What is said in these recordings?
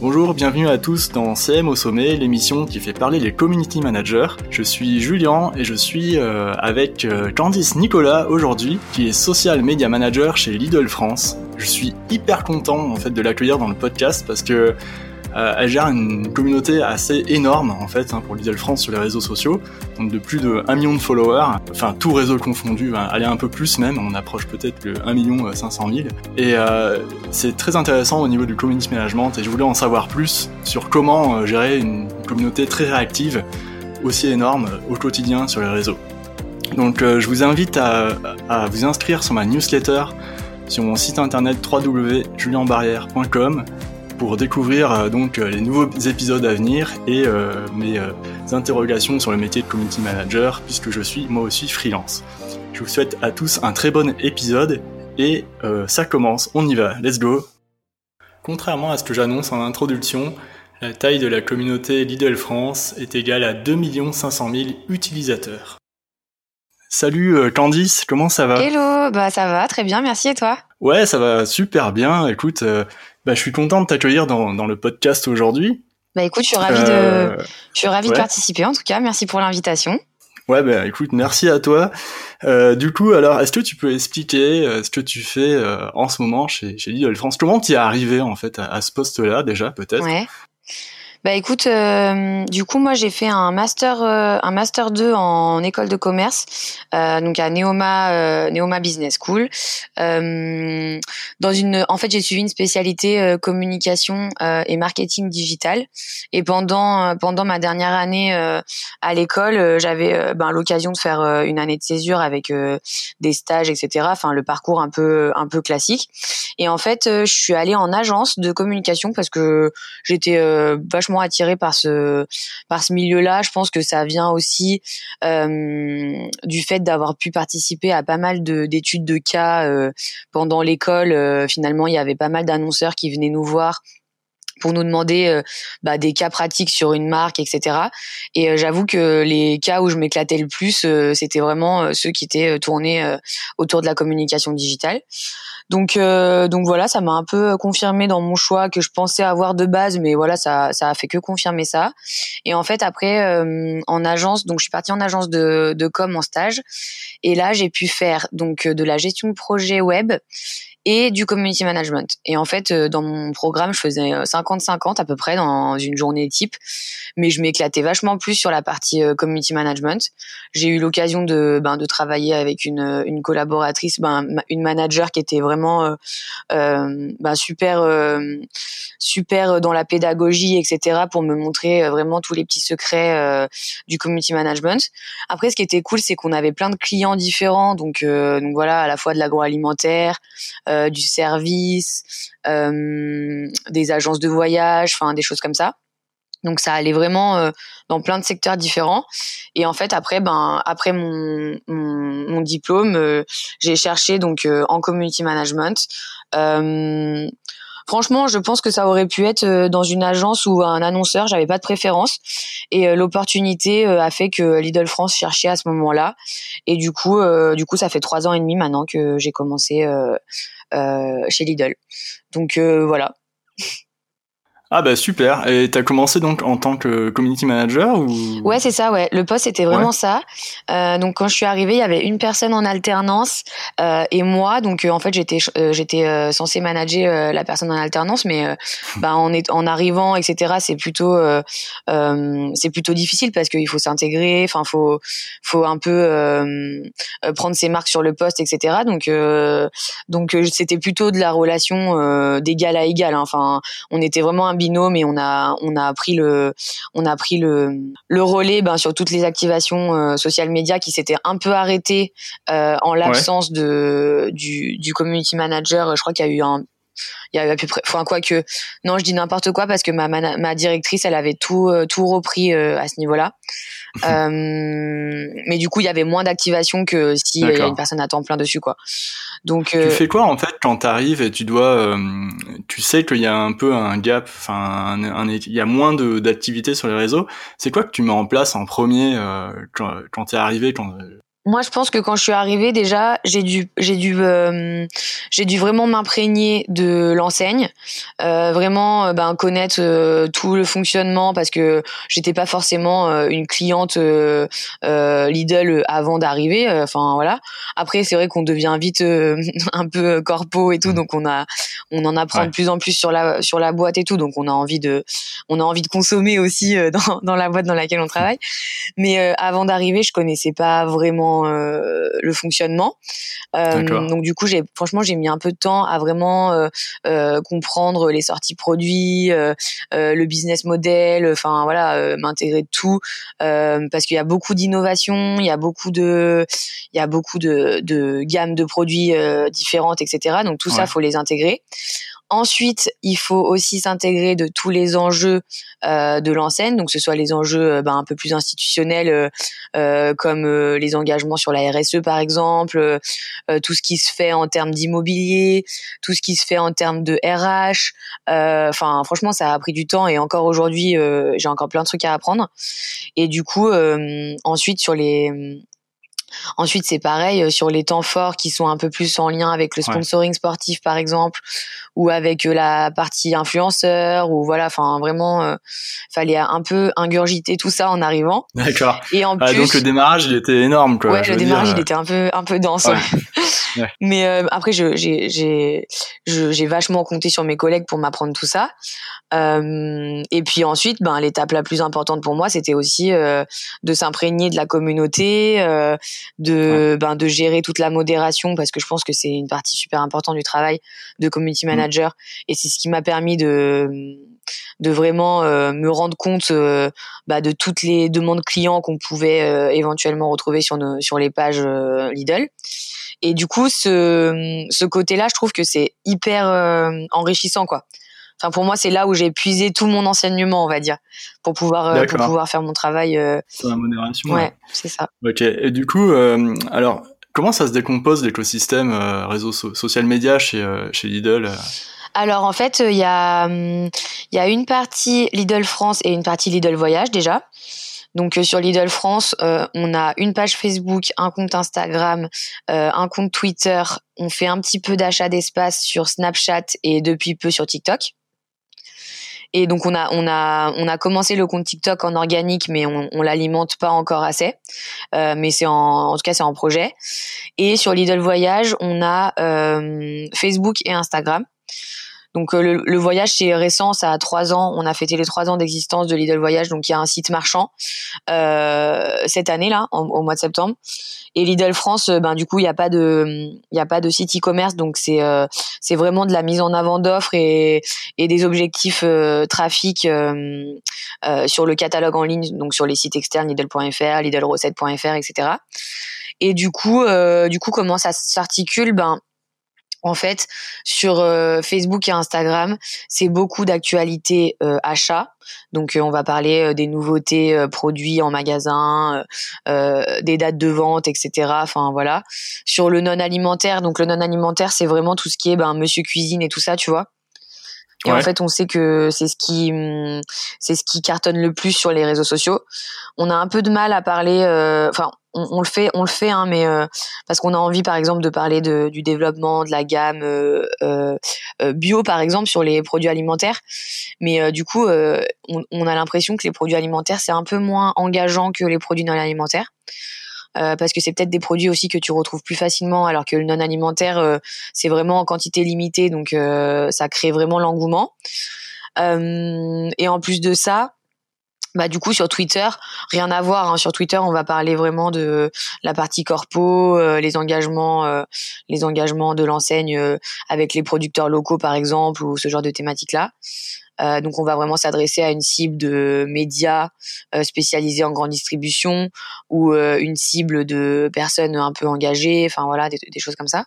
Bonjour, bienvenue à tous dans CM au sommet, l'émission qui fait parler les community managers. Je suis Julien et je suis euh, avec euh, Candice Nicolas aujourd'hui, qui est social media manager chez Lidl France. Je suis hyper content en fait de l'accueillir dans le podcast parce que euh, elle gère une communauté assez énorme en fait hein, pour Lidl France sur les réseaux sociaux, de plus de 1 million de followers, enfin tout réseau confondu, hein, allez un peu plus même, on approche peut-être le 1 million 500 000. Et euh, c'est très intéressant au niveau du community management. Et je voulais en savoir plus sur comment euh, gérer une communauté très réactive, aussi énorme au quotidien sur les réseaux. Donc je vous invite à, à vous inscrire sur ma newsletter sur mon site internet www.julienbarrière.com pour découvrir euh, donc euh, les nouveaux épisodes à venir et euh, mes interrogations sur le métier de community manager puisque je suis moi aussi freelance. Je vous souhaite à tous un très bon épisode et ça commence, on y va, let's go. Contrairement à ce que j'annonce en introduction, la taille de la communauté Lidl France est égale à 2 500 000 utilisateurs. Salut Candice, comment ça va? Hello, bah ça va, très bien, merci et toi? Ouais, ça va super bien. Écoute, bah, je suis content de t'accueillir dans, dans, le podcast aujourd'hui. Bah écoute, je suis ravi de, euh, je suis ravi de participer en tout cas. Merci pour l'invitation. Ouais, bah écoute, merci à toi. Euh, du coup, alors, est-ce que tu peux expliquer euh, ce que tu fais euh, en ce moment chez, chez Lidl France? Comment tu es arrivé en fait à, à ce poste-là déjà, peut-être? Ouais. Bah écoute, euh, du coup moi j'ai fait un master euh, un master 2 en école de commerce, euh, donc à Neoma euh, Neoma Business School. Euh, dans une, en fait j'ai suivi une spécialité communication et marketing digital. Et pendant pendant ma dernière année à l'école, j'avais ben, l'occasion de faire une année de césure avec des stages, etc. Enfin le parcours un peu un peu classique. Et en fait je suis allée en agence de communication parce que j'étais vachement attiré par ce par ce milieu-là. Je pense que ça vient aussi euh, du fait d'avoir pu participer à pas mal d'études de, cas euh, pendant l'école. Euh, finalement, il y avait pas mal d'annonceurs qui venaient nous voir pour nous demander bah, des cas pratiques sur une marque, etc. Et j'avoue que les cas où je m'éclatais le plus, c'était vraiment ceux qui étaient tournés autour de la communication digitale. Donc euh, donc voilà, ça m'a un peu confirmé dans mon choix que je pensais avoir de base, mais voilà, ça ça a fait que confirmer ça. Et en fait après euh, en agence, donc je suis partie en agence de de com en stage, et là j'ai pu faire donc de la gestion de projet web et du community management. Et en fait, euh, dans mon programme, je faisais 50-50 euh, à peu près dans une journée type, mais je m'éclatais vachement plus sur la partie euh, community management. J'ai eu l'occasion de, ben, de travailler avec une, une collaboratrice, ben, une manager qui était vraiment euh, ben, super, euh, super dans la pédagogie, etc., pour me montrer vraiment tous les petits secrets du community management. Après, ce qui était cool, c'est qu'on avait plein de clients différents, donc, donc voilà, à la fois de l'agroalimentaire, euh, du service, euh, des agences de voyage, enfin des choses comme ça. Donc ça allait vraiment euh, dans plein de secteurs différents. Et en fait après ben après mon diplôme, j'ai cherché donc en community management. Franchement, je pense que ça aurait pu être dans une agence ou un annonceur. J'avais pas de préférence et l'opportunité a fait que Lidl France cherchait à ce moment-là. Et du coup, du coup, ça fait trois ans et demi maintenant que j'ai commencé chez Lidl. Donc euh, voilà. Ah bah super. Et t'as commencé donc en tant que community manager ou? Ouais, c'est ça. Ouais, le poste était vraiment ça. Euh, donc quand je suis arrivée, il y avait une personne en alternance euh, et moi. Donc euh, en fait, j'étais j'étais censée manager la personne en alternance, mais bah, en est en arrivant, etc. C'est plutôt c'est plutôt difficile parce qu'il faut s'intégrer. Enfin, faut faut un peu prendre ses marques sur le poste, etc. Donc donc c'était plutôt de la relation d'égal à égal. Hein. Enfin, on était vraiment binôme et on a on a pris le on a pris le le relais ben, sur toutes les activations euh, social media qui s'étaient un peu arrêtées euh, en l'absence de du, du community manager. Je crois qu'il y a eu un il y avait à peu près, enfin quoi que, non, je dis n'importe quoi parce que ma, ma, directrice, elle avait tout euh, tout repris euh, à ce niveau-là. euh, mais du coup, il y avait moins d'activation que si il y a une personne à temps plein dessus, quoi. Donc, tu fais quoi en fait quand t'arrives et tu dois, tu sais qu'il y a un peu un gap, enfin, il y a moins d'activité sur les réseaux. C'est quoi que tu mets en place en premier quand, quand t'es arrivé, quand moi, je pense que quand je suis arrivée, déjà, j'ai dû, j'ai dû, euh, j'ai dû vraiment m'imprégner de l'enseigne, euh, vraiment, euh, ben, connaître euh, tout le fonctionnement parce que j'étais pas forcément une cliente Lidl avant d'arriver. Enfin voilà. Après, c'est vrai qu'on devient vite un peu corpo et tout, mmh. donc on a, on en apprend de plus en plus sur la, sur la boîte et tout, donc on a envie de, on a envie de consommer aussi dans, dans la boîte dans laquelle on travaille. Mais avant d'arriver, je connaissais pas vraiment euh, le fonctionnement. Euh, donc du coup, j'ai franchement j'ai mis un peu de temps à vraiment euh, comprendre les sorties produits, le business model, enfin voilà, m'intégrer de tout parce qu'il y a beaucoup d'innovations, il y a beaucoup de il y a beaucoup de, de gammes de produits différentes, etc. Donc tout ça, faut les intégrer. Ensuite, il faut aussi s'intégrer de tous les enjeux euh, de l'enseigne, donc que ce soit les enjeux euh, ben, un peu plus institutionnels, euh, euh comme euh, les engagements sur la RSE par exemple, tout ce qui se fait en termes d'immobilier, tout ce qui se fait en termes de RH. Enfin, franchement, ça a pris du temps et encore aujourd'hui, j'ai encore plein de trucs à apprendre. Et du coup, ensuite sur les Ensuite, c'est pareil euh, sur les temps forts qui sont un peu plus en lien avec le sponsoring sportif, par exemple, ou avec euh, la partie influenceur, ou voilà, enfin vraiment, euh, fallait un peu ingurgiter tout ça en arrivant. D'accord. Et en ah, plus, donc le démarrage, il était énorme, quoi. Ouais, le démarrage, il était un peu un peu dense. Mais après, j'ai j'ai j'ai vachement compté sur mes collègues pour m'apprendre tout ça. Euh, et puis ensuite, ben l'étape la plus importante pour moi, c'était aussi euh, de s'imprégner de la communauté, euh, de ben de gérer toute la modération parce que je pense que c'est une partie super importante du travail de community mmh. manager et c'est ce qui m'a permis de de vraiment me rendre compte bah, de toutes les demandes clients qu'on pouvait éventuellement retrouver sur nos, sur les pages Lidl. Et du coup, ce, ce côté-là, je trouve que c'est hyper enrichissant, quoi. Enfin, pour moi, c'est là où j'ai puisé tout mon enseignement, on va dire, pour pouvoir, euh, pour pouvoir faire mon travail. Euh... Sur la modération. Ouais, c'est ça. Ok. Et du coup, euh, alors, comment ça se décompose l'écosystème euh, réseau social média chez, chez Lidl alors en fait, il y a hum, il y a une partie Lidl France et une partie Lidl Voyage déjà. Donc sur Lidl France, on a une page Facebook, un compte Instagram, un compte Twitter. On fait un petit peu d'achat d'espace sur Snapchat et depuis peu sur TikTok. Et donc on a on a on a commencé le compte TikTok en organique, mais on, on l'alimente pas encore assez. Euh, mais c'est en en tout cas c'est en projet. Et sur Lidl Voyage, on a euh, Facebook et Instagram. Donc euh, le, voyage c'est récent, ça a trois ans. On a fêté les trois ans d'existence de Lidl Voyage, donc il y a un site marchand euh, cette année là, au mois de septembre. Et Lidl France, euh, ben du coup il n'y a pas de, il y a pas de site e-commerce, donc c'est euh, c'est vraiment de la mise en avant d'offres et, des objectifs trafic sur le catalogue en ligne, donc sur les sites externes Lidl.fr, Lidlrecette.fr, etc. Et du coup, du coup comment ça s'articule? Ben en fait, sur euh, Facebook et Instagram, c'est beaucoup d'actualités euh, achats. Donc, euh, on va parler des nouveautés produits en magasin, des dates de vente, etc. Enfin voilà. Sur le non alimentaire, donc le non alimentaire, c'est vraiment tout ce qui est ben, Monsieur Cuisine et tout ça, tu vois. Et en fait, on sait que c'est ce qui hum, c'est ce qui cartonne le plus sur les réseaux sociaux. On a un peu de mal à parler. Euh, enfin, on, on, le fait, on le fait, hein, mais euh, parce qu'on a envie, par exemple, de parler de, du développement de la gamme euh, euh bio, par exemple, sur les produits alimentaires. Mais du coup, on, on, a l'impression que les produits alimentaires c'est un peu moins engageant que les produits non alimentaires. Euh, parce que c'est peut-être des produits aussi que tu retrouves plus facilement, alors que le non alimentaire, euh, c'est vraiment en quantité limitée, donc euh, ça crée vraiment l'engouement. et en plus de ça, bah du coup sur Twitter, rien à voir. Hein. Sur Twitter, on va parler vraiment de la partie corpo, les engagements, les engagements de l'enseigne avec les producteurs locaux par exemple ou ce genre de thématiques là. Euh, donc on va vraiment s'adresser à une cible de médias euh, spécialisés en grande distribution ou euh, une cible de personnes un peu engagées, enfin voilà, des, choses comme ça.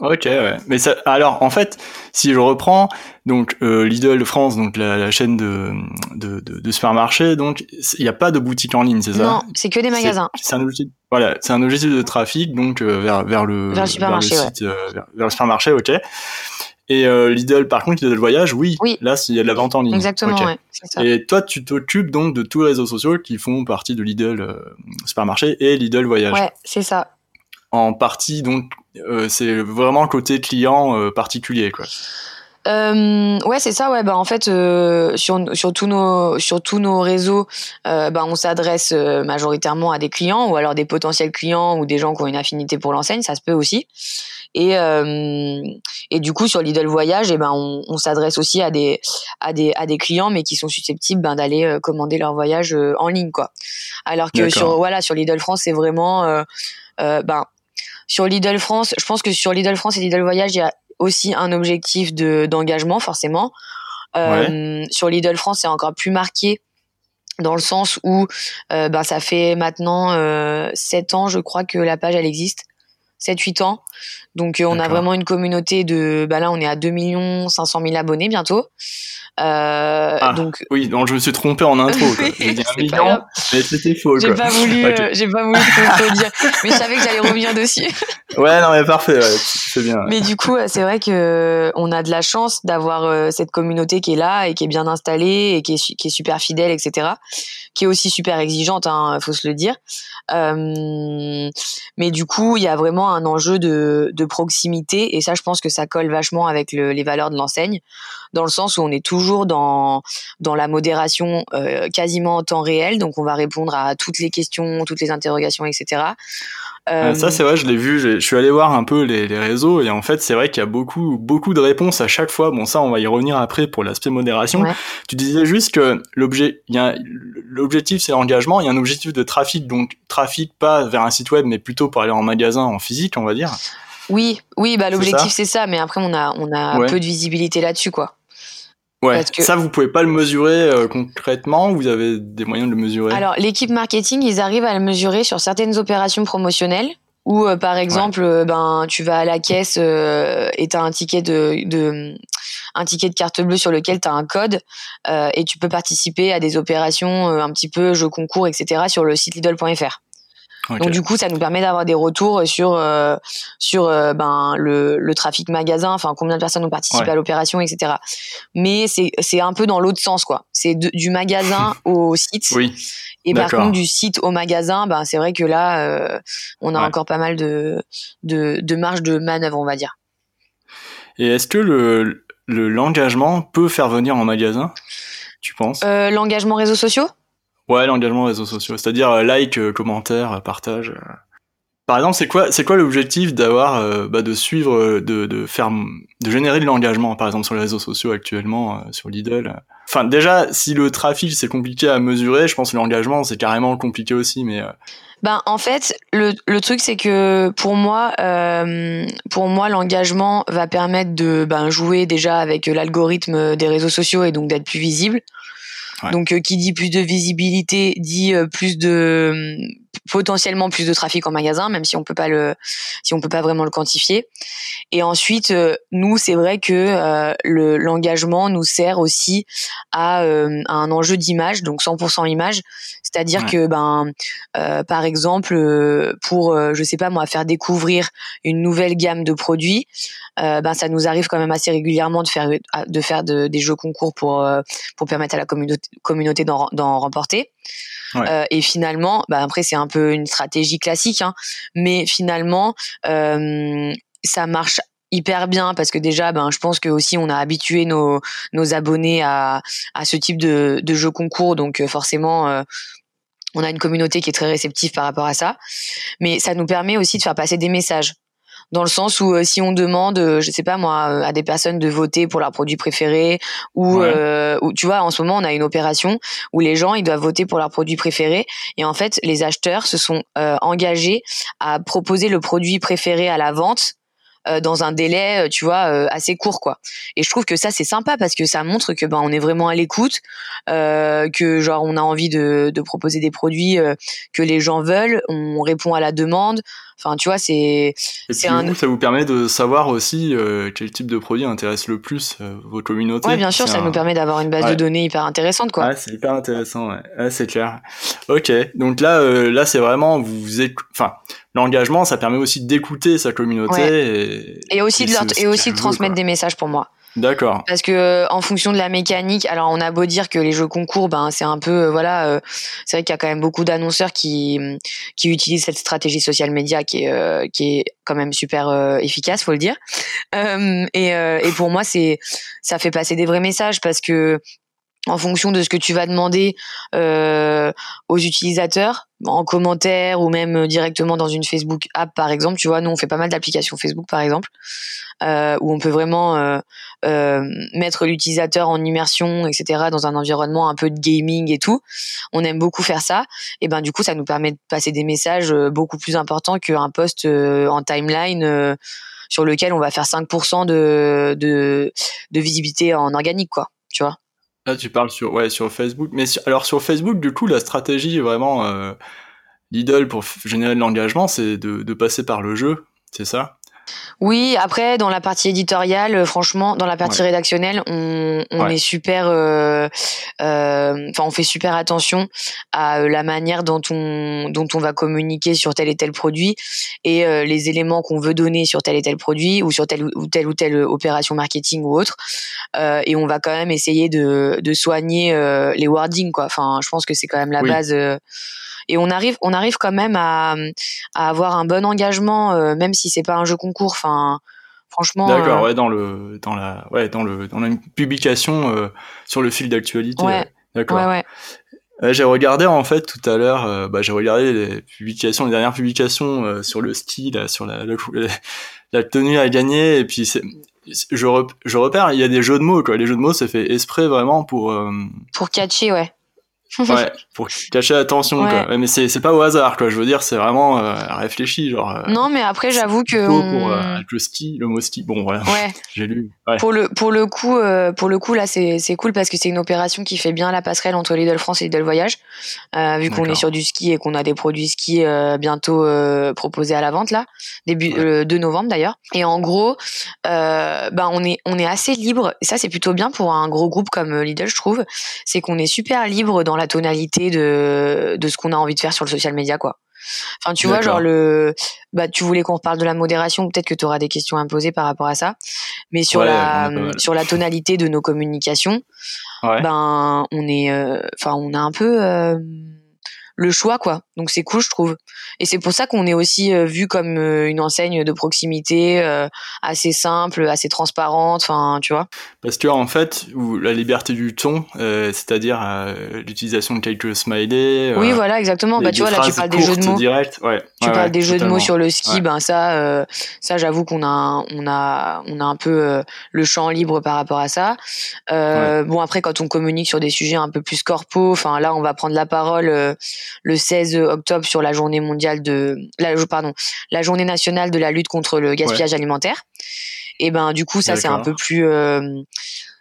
Ok, ouais. Mais ça, alors, en fait, si je reprends, donc euh, Lidl France, donc la, chaîne de, de, de, supermarchés, donc il n'y a pas de boutique en ligne, c'est ça? Non, c'est que des magasins. C'est un objectif. Voilà, c'est un objectif de trafic, donc euh, vers vers le vers le supermarché, vers le, site, euh, vers, le supermarché, ok. Et Lidl, par contre, Lidl Voyage, oui. Oui. Là, il y a de la vente en ligne. Exactement, ouais, ça. Et toi, tu t'occupes donc de tous les réseaux sociaux qui font partie de Lidl Supermarché et Lidl Voyage. Ouais, c'est ça. En partie, donc, c'est vraiment côté client particulier, quoi. Euh, ouais, c'est ça. Ouais, bah en fait, euh, sur, sur tous nos sur tous nos réseaux, euh, bah, on s'adresse euh, majoritairement à des clients ou alors des potentiels clients ou des gens qui ont une affinité pour l'enseigne. Ça se peut aussi. Et euh, et du coup, sur Lidl Voyage, et eh ben on, on s'adresse aussi à des à des à des clients, mais qui sont susceptibles ben, d'aller euh, commander leur voyage en ligne, quoi. Alors que sur voilà sur Lidl France, c'est vraiment ben sur Lidl France, je pense que sur Lidl France et Lidl Voyage, il y a aussi un objectif de d'engagement forcément. Euh, Sur Lidl France, c'est encore plus marqué dans le sens où euh, ben, ça fait maintenant euh, 7 ans, je crois, que la page elle existe. 7-8 ans. Donc euh, on a vraiment une communauté de... Bah là, on est à 2 500 000 abonnés bientôt. Euh, ah, donc oui, donc je me suis trompé en intro. J'ai dit un million, mais c'était faux. J'ai pas voulu, euh, j'ai pas voulu te dire, mais je savais que j'allais revenir dessus. ouais, non mais parfait, c'est bien. Mais du coup, c'est vrai que on a de la chance d'avoir cette communauté qui est là et qui est bien installée et qui est, qui est super fidèle, etc. Qui est aussi super exigeante, hein, faut se le dire. Euh, mais du coup, il y a vraiment un enjeu de, de proximité et ça, je pense que ça colle vachement avec le, les valeurs de l'enseigne, dans le sens où on est toujours toujours dans dans la modération euh, quasiment en temps réel, donc on va répondre à toutes les questions, toutes les interrogations, etc. Euh, ça c'est vrai, je l'ai vu. Je suis allé voir un peu les, réseaux et en fait c'est vrai qu'il y a beaucoup beaucoup de réponses à chaque fois. Bon ça on va y revenir après pour l'aspect modération. Tu disais juste que l'objet, l'objectif c'est l'engagement. Il y a un objectif de trafic, donc trafic pas vers un site web mais plutôt pour aller en magasin en physique, on va dire. Oui, oui, bah l'objectif c'est ça, mais après on a on a peu de visibilité là-dessus quoi. Ouais, ça vous pouvez pas le mesurer euh, concrètement, vous avez des moyens de le mesurer? Alors l'équipe marketing, ils arrivent à le mesurer sur certaines opérations promotionnelles où euh, par exemple euh, ben tu vas à la caisse et tu as un ticket de, de un ticket de carte bleue sur lequel tu as un code et tu peux participer à des opérations un petit peu jeux concours etc sur le site lidl.fr. Donc du coup, ça nous permet d'avoir des retours sur euh, sur euh, ben le, le trafic magasin, enfin combien de personnes ont participé à l'opération, etc. Mais c'est c'est un peu dans l'autre sens quoi. C'est du magasin au site. Oui. Et par contre, du site au magasin, ben c'est vrai que là, euh, on a encore pas mal de, de de marge de manœuvre, on va dire. Et est-ce que le l'engagement peut faire venir en magasin? Tu penses? L'engagement réseaux sociaux? Ouais, l'engagement réseaux sociaux, c'est-à-dire euh, like, euh, commentaire, euh, partage. Par exemple, c'est quoi, c'est quoi l'objectif d'avoir, bah, de suivre, de, faire, de générer de l'engagement, par exemple sur les réseaux sociaux actuellement, sur Lidl. Enfin, déjà, si le trafic c'est compliqué à mesurer, je pense que l'engagement c'est carrément compliqué aussi, mais. Ben en fait, le, le truc c'est que pour moi, pour moi, l'engagement va permettre de ben, jouer déjà avec l'algorithme des réseaux sociaux et donc d'être plus visible. Donc, euh, qui dit plus de visibilité dit euh, plus de potentiellement plus de trafic en magasin, même si on peut pas le, si on peut pas vraiment le quantifier. Et ensuite, euh, nous, c'est vrai que euh, le l'engagement nous sert aussi à, euh, à un enjeu d'image, donc 100% image, c'est-à-dire que ben, par exemple, pour, je sais pas moi, faire découvrir une nouvelle gamme de produits, ben ça nous arrive quand même assez régulièrement de faire de faire des jeux concours pour pour permettre à la communauté communauté d'en remporter. Euh, et finalement, bah après c'est un peu une stratégie classique, hein, mais finalement euh, ça marche hyper bien parce que déjà ben je pense que aussi on a habitué nos nos abonnés à à ce type de de jeu concours. Donc euh, forcément euh, on a une communauté qui est très réceptive par rapport à ça. Mais ça nous permet aussi de faire passer des messages dans le sens où euh, si on demande, euh, je sais pas moi, euh, à des personnes de voter pour leur produit préféré, ou, ou tu vois, en ce moment on a une opération où les gens ils doivent voter pour leur produit préféré, et en fait les acheteurs se sont engagés à proposer le produit préféré à la vente dans un délai, tu vois, assez court, quoi. Et je trouve que ça c'est sympa parce que ça montre que ben on est vraiment à l'écoute, que genre on a envie de, de proposer des produits que les gens veulent, on répond à la demande. Enfin, tu vois, c'est. c'est un... ça vous permet de savoir aussi euh, quel type de produit intéresse le plus euh, vos communautés. Ouais, bien sûr, ça nous permet d'avoir une base de données hyper intéressante, quoi. Ouais, c'est hyper intéressant, ouais. c'est clair. Ok, donc là, euh, là, c'est vraiment vous, enfin, l'engagement, ça permet aussi d'écouter sa communauté et, et, aussi de leur... et aussi de transmettre des messages pour moi. D'accord. Parce que en fonction de la mécanique, alors on a beau dire que les jeux concours, ben c'est un peu euh, voilà, euh, c'est vrai qu'il y a quand même beaucoup d'annonceurs qui qui utilisent cette stratégie social média qui est euh, qui est quand même super efficace, faut le dire. et et pour moi c'est ça fait passer des vrais messages parce que en fonction de ce que tu vas demander euh, aux utilisateurs en commentaire ou même directement dans une Facebook app par exemple. Tu vois nous on fait pas mal d'applications Facebook par exemple euh, où on peut vraiment euh, euh, mettre l'utilisateur en immersion etc dans un environnement un peu de gaming et tout. On aime beaucoup faire ça. Et ben du coup ça nous permet de passer des messages euh, beaucoup plus importants qu'un post en timeline sur lequel on va faire 5% de, de de visibilité en organique quoi. Tu vois? Là, tu parles sur, ouais, sur Facebook. Mais alors, sur Facebook, du coup, la stratégie vraiment euh, Lidl pour générer de l'engagement, c'est de passer par le jeu, c'est ça? Oui, après dans la partie éditoriale, euh, franchement, dans la partie rédactionnelle, on, on est super, euh, euh, enfin, on fait super attention à la manière dont on dont on va communiquer sur tel et tel produit et les éléments qu'on veut donner sur tel et tel produit ou sur telle ou telle ou telle opération marketing ou autre. et on va quand même essayer de de soigner les wordings, quoi. Enfin, je pense que c'est quand même la base et on arrive on arrive quand même à, à avoir un bon engagement euh, même si c'est pas un jeu concours enfin franchement d'accord euh, ouais dans le dans la ouais dans le dans une publication euh, sur le fil d'actualité ouais. d'accord ouais, ouais. j'ai regardé en fait tout à l'heure, bah, j'ai regardé les publications, les dernières publications sur le ski, là, sur la, la, tenue à gagner, et puis c'est, je, repère, il y a des jeux de mots, quoi. Les jeux de mots, c'est fait exprès vraiment pour. Pour catcher, ouais ouais, pour cacher l'attention, quoi. mais c'est, pas au hasard, quoi. Je veux dire, c'est vraiment euh, réfléchi, genre. Euh, non, mais après, j'avoue que. Pour, euh, le ski, le mot ski. Bon, voilà. Ouais. J'ai lu. Pour le, pour le coup, pour le coup, là, c'est, c'est cool parce que c'est une opération qui fait bien la passerelle entre Lidl France et Lidl Voyage. Vu qu'on est sur du ski et qu'on a des produits ski bientôt proposés à la vente, là. Début, ouais. 2 novembre, d'ailleurs. Et en gros, ben, on est, on est assez libre. Et ça, c'est plutôt bien pour un gros groupe comme Lidl, je trouve. C'est qu'on est super libre dans la tonalité de, de ce qu'on a envie de faire sur le social media, quoi. Enfin, tu vois, genre le, bah, tu voulais qu'on reparle de la modération, peut-être que tu auras des questions à me poser par rapport à ça. Mais sur la, sur la tonalité de nos communications, ben, on est, euh, enfin, on a un peu, euh, le choix quoi. Donc c'est cool je trouve. Et c'est pour ça qu'on est aussi euh, vu comme euh, une enseigne de proximité euh, assez simple, assez transparente, enfin tu vois. Parce que en fait, la liberté du ton, c'est-à-dire l'utilisation de quelques smileys. oui voilà exactement. Bah tu vois là tu parles des jeux de mots. Direct. Ouais. Tu parles des jeux de mots sur le ski, ben ça, ça j'avoue qu'on a, on a, on a un peu le champ libre par rapport à ça. Bon après quand on communique sur des sujets un peu plus corpo, enfin là on va prendre la parole le 16 octobre sur la journée mondiale de la pardon la journée nationale de la lutte contre le gaspillage alimentaire. Et ben du coup ça c'est un peu plus euh,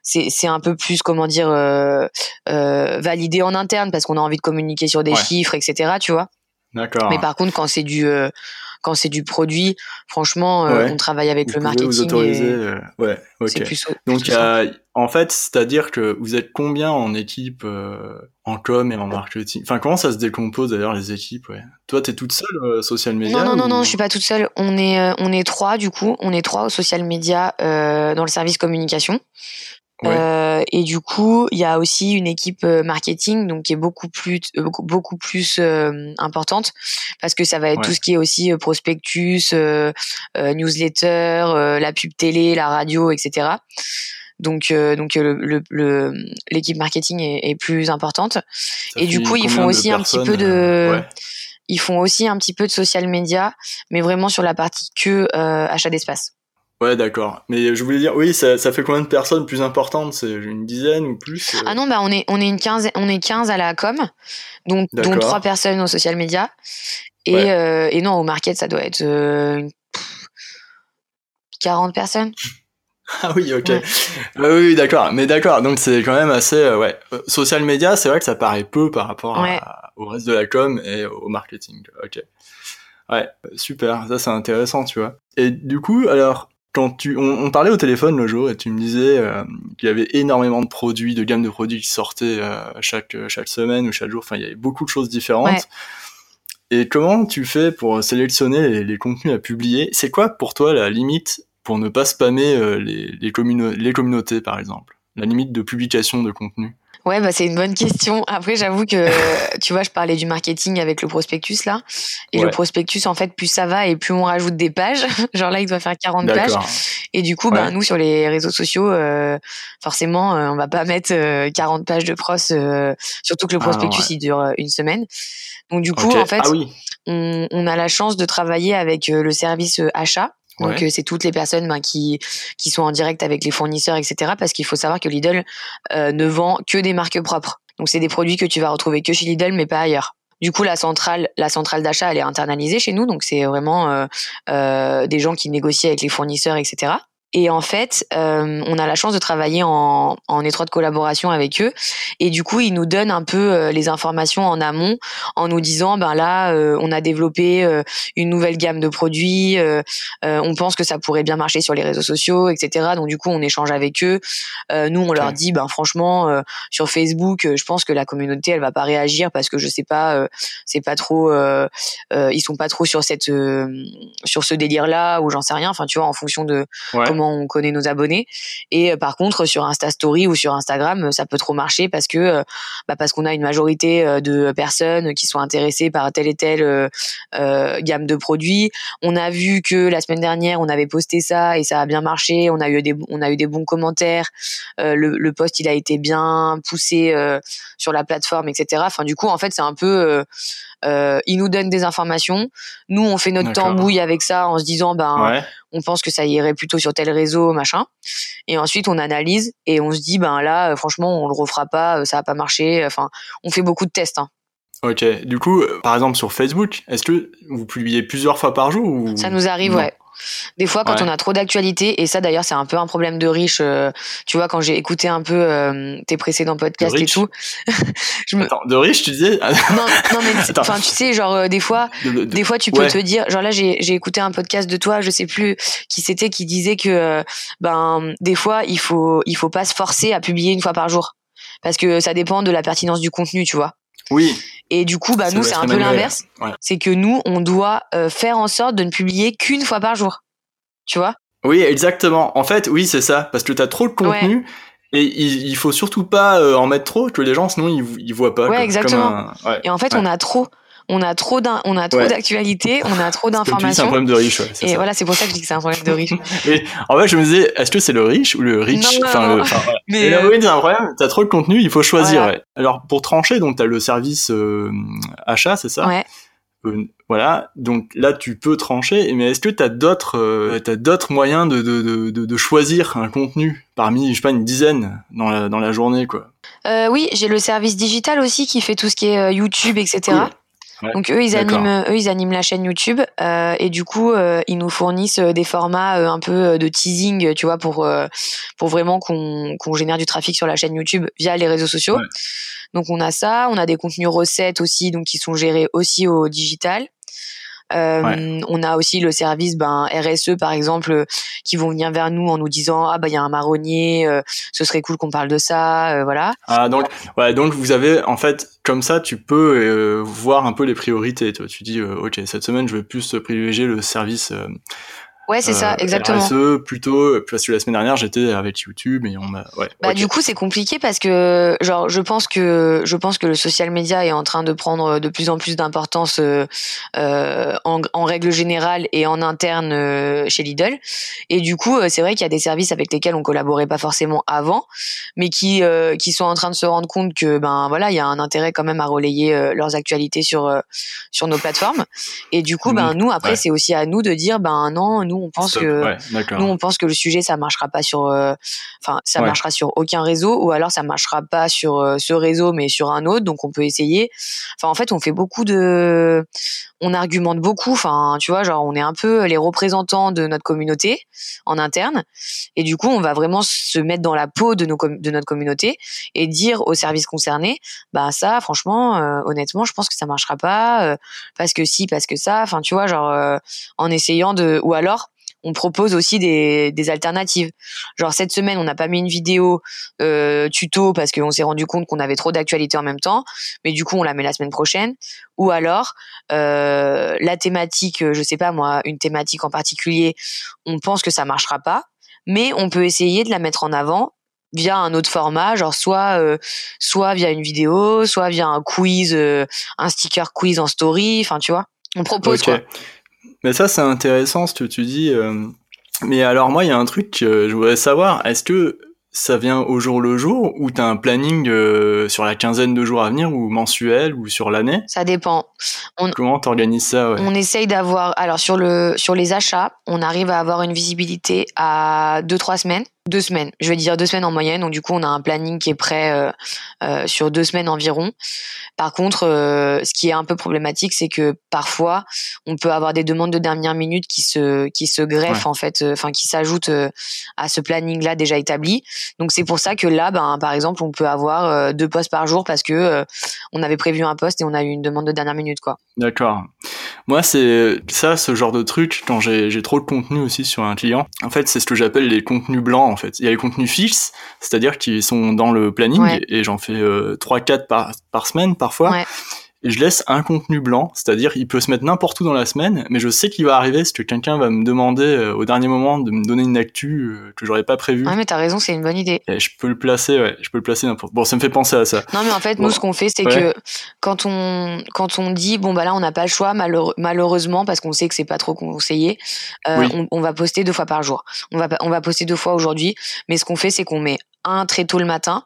c'est un peu plus comment dire euh, euh, validé en interne parce qu'on a envie de communiquer sur des chiffres etc tu vois. D'accord. Mais par contre quand c'est du quand c'est du produit, franchement, on travaille avec le marketing. Vous autoriser, ouais, ok. Plus, Donc, en fait, c'est-à-dire que vous êtes combien en équipe en com et en marketing Enfin, comment ça se décompose d'ailleurs les équipes ouais? Toi, t'es toute seule euh, social media Non, non, non, non, je suis pas toute seule. On est, euh, on est trois du coup. On est trois au social media euh, dans le service communication. Euh, et du coup, il y a aussi une équipe marketing, donc qui est beaucoup plus, beaucoup, beaucoup plus importante, parce que ça va être tout ce qui est aussi prospectus, newsletter, la pub télé, la radio, etc. Donc, euh, donc euh, le, l'équipe marketing est, est, plus importante. et du coup, ils font aussi un petit peu de, euh, ils font aussi un petit peu de social media, mais vraiment sur la partie que achat d'espace. Ouais, d'accord. Mais je voulais dire, oui, ça, ça fait combien de personnes plus importantes? C'est une dizaine ou plus Ah non, bah on est on est une quinze, on est 15 à la com, donc dont trois personnes au social media. Et, et non, au market, ça doit être une 40 personnes. Ah oui, ok. oui, d'accord. Mais d'accord. Donc c'est quand même assez, ouais. Social media, c'est vrai que ça paraît peu par rapport au reste de la com et au marketing. Ok. Ouais, super. Ça c'est intéressant, tu vois. Et du coup, alors, quand tu, on, parlait au téléphone le jour et tu me disais euh, qu'il y avait énormément de produits, de gamme de produits qui sortaient euh, chaque chaque semaine ou chaque jour. Enfin, il y avait beaucoup de choses différentes. Et comment tu fais pour sélectionner les, contenus à publier? C'est quoi pour toi la limite pour ne pas spammer euh, les, communautés, par exemple. La limite de publication de contenu. Ouais, bah c'est une bonne question. Après, j'avoue que tu vois, je parlais du marketing avec le prospectus là, et le prospectus en fait, plus ça va et plus on rajoute des pages. Genre là, il doit faire 40 pages. Et du coup, bah nous sur les réseaux sociaux, euh, forcément, euh, on va pas mettre 40 euh, pages de pros, surtout que le ah prospectus il dure une semaine. Donc du coup, en fait, ah on, on, a la chance de travailler avec le service achat donc euh, c'est toutes les personnes ben, qui qui sont en direct avec les fournisseurs, etc. Parce qu'il faut savoir que Lidl euh, ne vend que des marques propres. Donc c'est des produits que tu vas retrouver que chez Lidl, mais pas ailleurs. Du coup, la centrale, la centrale d'achat, elle est internalisée chez nous, donc c'est vraiment euh, euh des gens qui négocient avec les fournisseurs, etc. Et en fait, euh, on a la chance de travailler en, en, étroite collaboration avec eux. Et du coup, ils nous donnent un peu euh, les informations en amont, en nous disant, ben là, euh, on a développé euh, une nouvelle gamme de produits. on pense que ça pourrait bien marcher sur les réseaux sociaux, etc. Donc du coup, on échange avec eux. nous, on leur dit, ben franchement, sur Facebook, je pense que la communauté, elle va pas réagir parce que je sais pas, c'est pas trop, ils sont pas trop sur cette, sur ce délire-là ou j'en sais rien. Enfin, tu vois, en fonction de on connaît nos abonnés. Et euh, par contre, sur Insta Story ou sur Instagram, ça peut trop marcher parce que euh, bah parce qu'on a une majorité euh, de personnes qui sont intéressées par telle et telle gamme de produits. On a vu que la semaine dernière, on avait posté ça et ça a bien marché. On a eu des on a eu des bons commentaires. le, le post, il a été bien poussé sur la plateforme, etc. Enfin, du coup, en fait, c'est un peu euh, ils nous donnent des informations. Nous, on fait notre tambouille avec ça en se disant, ben, on pense que ça irait plutôt sur tel réseau, machin. Et ensuite, on analyse et on se dit, ben là, euh, franchement, on le refera pas, euh, ça va pas marcher. Enfin, on fait beaucoup de tests. Hein. Ok. Du coup, par exemple sur Facebook, est-ce que vous publiez plusieurs fois par jour ou... Ça nous arrive, ouais. Des fois, quand on a trop d'actualité, et ça d'ailleurs, c'est un peu un problème de riche. Euh, tu vois, quand j'ai écouté un peu euh, tes précédents podcasts et tout, je me... Attends, de riche, tu disais Non, non, mais enfin, tu sais, genre euh, des fois, des fois, tu peux te dire, genre là, j'ai j'ai écouté un podcast de toi, je sais plus qui c'était, qui disait que ben des fois, il faut il faut pas se forcer à publier une fois par jour parce que ça dépend de la pertinence du contenu, tu vois. Oui. Et du coup, bah, nous, c'est un peu l'inverse. C'est que nous, on doit euh, faire en sorte de ne publier qu'une fois par jour. Tu vois? Oui, exactement. En fait, oui, c'est ça. Parce que tu as trop de contenu. Et il, faut surtout pas euh, en mettre trop, que les gens, sinon, ils, ils voient pas. Ouais, exactement. Et en fait, on a trop on a trop on a trop d'actualité, on a trop d'informations. C'est un problème de riche. Ouais, et voilà, c'est pour ça que je dis que c'est un problème de riche. Mais en fait, je me disais, est-ce que c'est le riche ou le riche enfin, Mais euh... oui, c'est un problème. T'as trop de contenu, il faut choisir. Ouais. Alors pour trancher, donc t'as le service euh, achat, c'est ça? Ouais. Euh, voilà, donc là tu peux trancher, mais est-ce que tu as d'autres euh, t'as d'autres moyens de, de, de, de, choisir un contenu parmi, je sais pas, une dizaine dans la, dans la journée quoi? Euh, Oui, j'ai le service digital aussi qui fait tout ce qui est euh, YouTube, etc. Donc eux ils animent eux ils animent la chaîne YouTube euh, et du coup euh, ils nous fournissent euh, des formats euh, un peu de teasing tu vois pour pour vraiment qu'on qu'on génère du trafic sur la chaîne YouTube via les réseaux sociaux. Donc on a ça, on a des contenus recettes aussi donc qui sont gérés aussi au digital. Euh, On a aussi le service ben, RSE par exemple qui vont venir vers nous en nous disant ah bah il y a un marronnier, euh, ce serait cool qu'on parle de ça, euh, voilà. Ah donc ouais donc vous avez en fait comme ça tu peux euh, voir un peu les priorités. Toi. Tu dis ok cette semaine je vais plus privilégier le service Ouais, c'est ça, euh, exactement. RSE plutôt parce que la semaine dernière j'étais avec YouTube et on m'a. Ouais, bah du coup c'est compliqué parce que genre je pense que je pense que le social media est en train de prendre de plus en plus d'importance euh, euh en, en, règle générale et en interne euh, chez Lidl et du coup c'est vrai qu'il y a des services avec lesquels on collaborait pas forcément avant mais qui qui sont en train de se rendre compte que ben voilà il y a un intérêt quand même à relayer leurs actualités sur sur nos plateformes et du coup ben nous après c'est aussi à nous de dire ben non nous nous on pense que nous on pense que le sujet ça marchera pas sur, enfin ça marchera sur aucun réseau ou alors ça marchera pas sur ce réseau mais sur un autre, donc on peut essayer. Enfin en fait on fait beaucoup de, on argumente beaucoup. Enfin tu vois genre on est un peu les représentants de notre communauté en interne et du coup on va vraiment se mettre dans la peau de nos de notre communauté et dire aux services concernés, bah ça franchement honnêtement je pense que ça marchera pas parce que si parce que ça. Enfin tu vois genre en essayant de ou alors on propose aussi des, des alternatives. Genre cette semaine, on n'a pas mis une vidéo euh, tuto parce qu'on s'est rendu compte qu'on avait trop d'actualités en même temps, mais du coup on la met la semaine prochaine. Ou alors euh, la thématique, je sais pas moi, une thématique en particulier, on pense que ça marchera pas, mais on peut essayer de la mettre en avant via un autre format, genre soit euh, soit via une vidéo, soit via un quiz, euh, un sticker quiz en story, enfin tu vois. On propose quoi. Mais ça, c'est intéressant ce que tu dis. Euh. Mais alors, moi, il y a un truc que je voudrais savoir. Est-ce que ça vient au jour le jour ou tu as un planning euh, sur la quinzaine de jours à venir ou mensuel ou sur l'année? Ça dépend. On, Comment t'organises ça On essaye d'avoir alors sur le sur les achats, on arrive à avoir une visibilité à 2 3 semaines deux semaines. Je vais dire deux semaines en moyenne. Donc du coup, on a un planning qui est prêt euh, euh, sur deux semaines environ. Par contre, euh, ce qui est un peu problématique, c'est que parfois, on peut avoir des demandes de dernière minute qui se qui se greffent en fait, enfin qui s'ajoutent à ce planning-là déjà établi. Donc c'est pour ça que là, ben par exemple, on peut avoir deux postes par jour parce que on avait prévu un poste et on a eu une demande de dernière minute, quoi. D'accord. Moi, c'est ça, ce genre de truc, quand j'ai trop de contenu aussi sur un client. En fait, c'est ce que j'appelle les contenus blancs, en fait. Il y a les contenus fixes, c'est-à-dire qu'ils sont dans le planning, et j'en fais euh, 3-4 par, par semaine parfois. Ouais et je laisse un contenu blanc, c'est-à-dire il peut se mettre n'importe où dans la semaine, mais je sais qu'il va arriver, parce que quelqu'un va me demander euh, au dernier moment de me donner une actu euh, que j'aurais pas prévu. Ouais, mais t'as raison, c'est une bonne idée. Et je peux le placer, ouais, je peux le placer n'importe. Bon, ça me fait penser à ça. Non, mais en fait, nous, ce qu'on fait, c'est que quand on quand on dit bon bah là, on n'a pas le choix, malheureusement, parce qu'on sait que c'est pas trop conseillé, euh, on, on, va poster deux fois par jour. On va on va poster deux fois aujourd'hui, mais ce qu'on fait, c'est qu'on met un très tôt le matin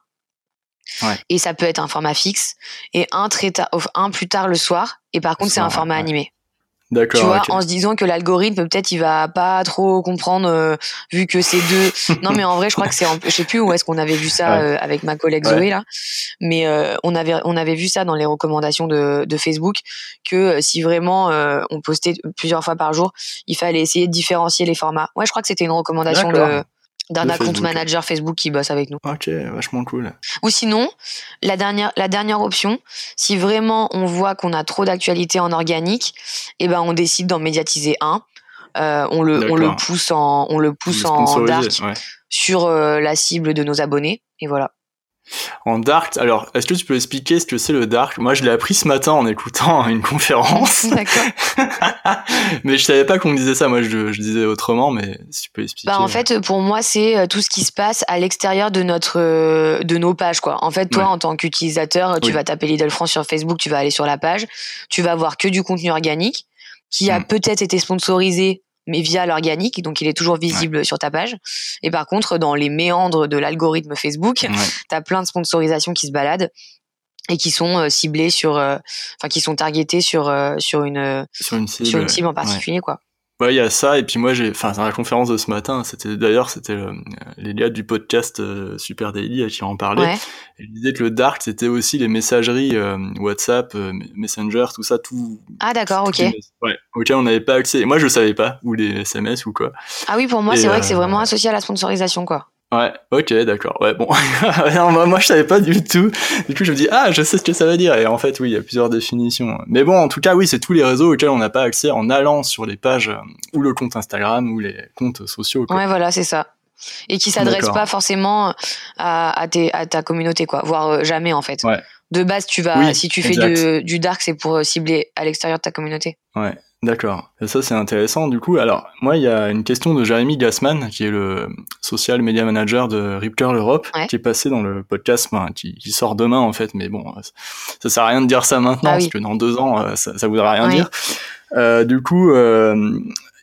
et ça peut être un format fixe et un, très un plus tard le soir. Et par contre, c'est un format animé. D'accord. Tu vois, en se disant que l'algorithme peut-être il va pas trop comprendre euh, vu que c'est deux. non mais en vrai, je crois que c'est, je sais plus où est-ce qu'on avait vu ça euh, avec ma collègue Zoé là, mais euh, on avait on avait vu ça dans les recommandations de, de Facebook que si vraiment on postait plusieurs fois par jour, il fallait essayer de différencier les formats. Ouais, je crois que c'était une recommandation de d'un account manager Facebook qui bosse avec nous. Ok, vachement cool. Ou sinon, la dernière, la dernière option, si vraiment on voit qu'on a trop d'actualité en organique, eh ben on décide d'en médiatiser un. Euh, on le, on le pousse en, on le pousse en dark sur euh, la cible de nos abonnés et voilà. En dark, alors est-ce que tu peux expliquer ce que c'est le dark? Moi, je l'ai appris ce matin en écoutant une conférence. D'accord. mais je savais pas qu'on disait ça. Moi, je, je, disais autrement, mais si tu peux expliquer. Bah, en fait, pour moi, c'est euh, tout ce qui se passe à l'extérieur de notre, euh, de nos pages, quoi. En fait, toi, en tant qu'utilisateur, tu vas taper Lidl France sur Facebook, tu vas aller sur la page, tu vas voir que du contenu organique qui a mm. peut-être été sponsorisé mais via l'organique, donc il est toujours visible sur ta page. Et par contre, dans les méandres de l'algorithme Facebook, tu as plein de sponsorisations qui se baladent et qui sont euh, ciblées sur, euh, enfin qui sont targetées sur euh, sur une sur une cible, en particulier, quoi. Ouais, il y a ça, et puis moi, j'ai, enfin, dans la conférence de ce matin, c'était d'ailleurs, c'était euh, les gars du podcast euh, Super Daily qui en parlaient. Ouais. Et ils disaient que le dark, c'était aussi les messageries euh, WhatsApp, Messenger, tout ça, tout. Ah d'accord, ok. ouais, auquel on n'avait pas accès. Et moi, je savais pas, ou les SMS ou quoi. Ah oui, pour moi, c'est vrai que c'est vraiment associé à la sponsorisation, quoi. Ouais, ok, d'accord. Ouais, bon. moi, moi, je savais pas du tout. Du coup, je me dis, ah, je sais ce que ça veut dire. Et en fait, oui, il y a plusieurs définitions. Mais bon, en tout cas, oui, c'est tous les réseaux auxquels on n'a pas accès en allant sur les pages euh, ou le compte Instagram ou les comptes sociaux. Quoi. Ouais, voilà, c'est ça. Et qui s'adressent pas forcément à, à, tes, à ta communauté, quoi. Voire euh, jamais, en fait. Ouais. De base, tu vas, si tu fais du, du dark, c'est pour cibler à l'extérieur de ta communauté. Ouais. D'accord. Et ça, c'est intéressant. Du coup, alors, moi, il y a une question de Jérémy Gassman, qui est le social media manager de Ripcurl Europe, qui est passé dans le podcast, qui, qui, sort demain, en fait. Mais bon, ça sert à rien de dire ça maintenant, ah parce que dans deux ans, euh, ça, ça voudra rien dire. Euh, du coup, euh,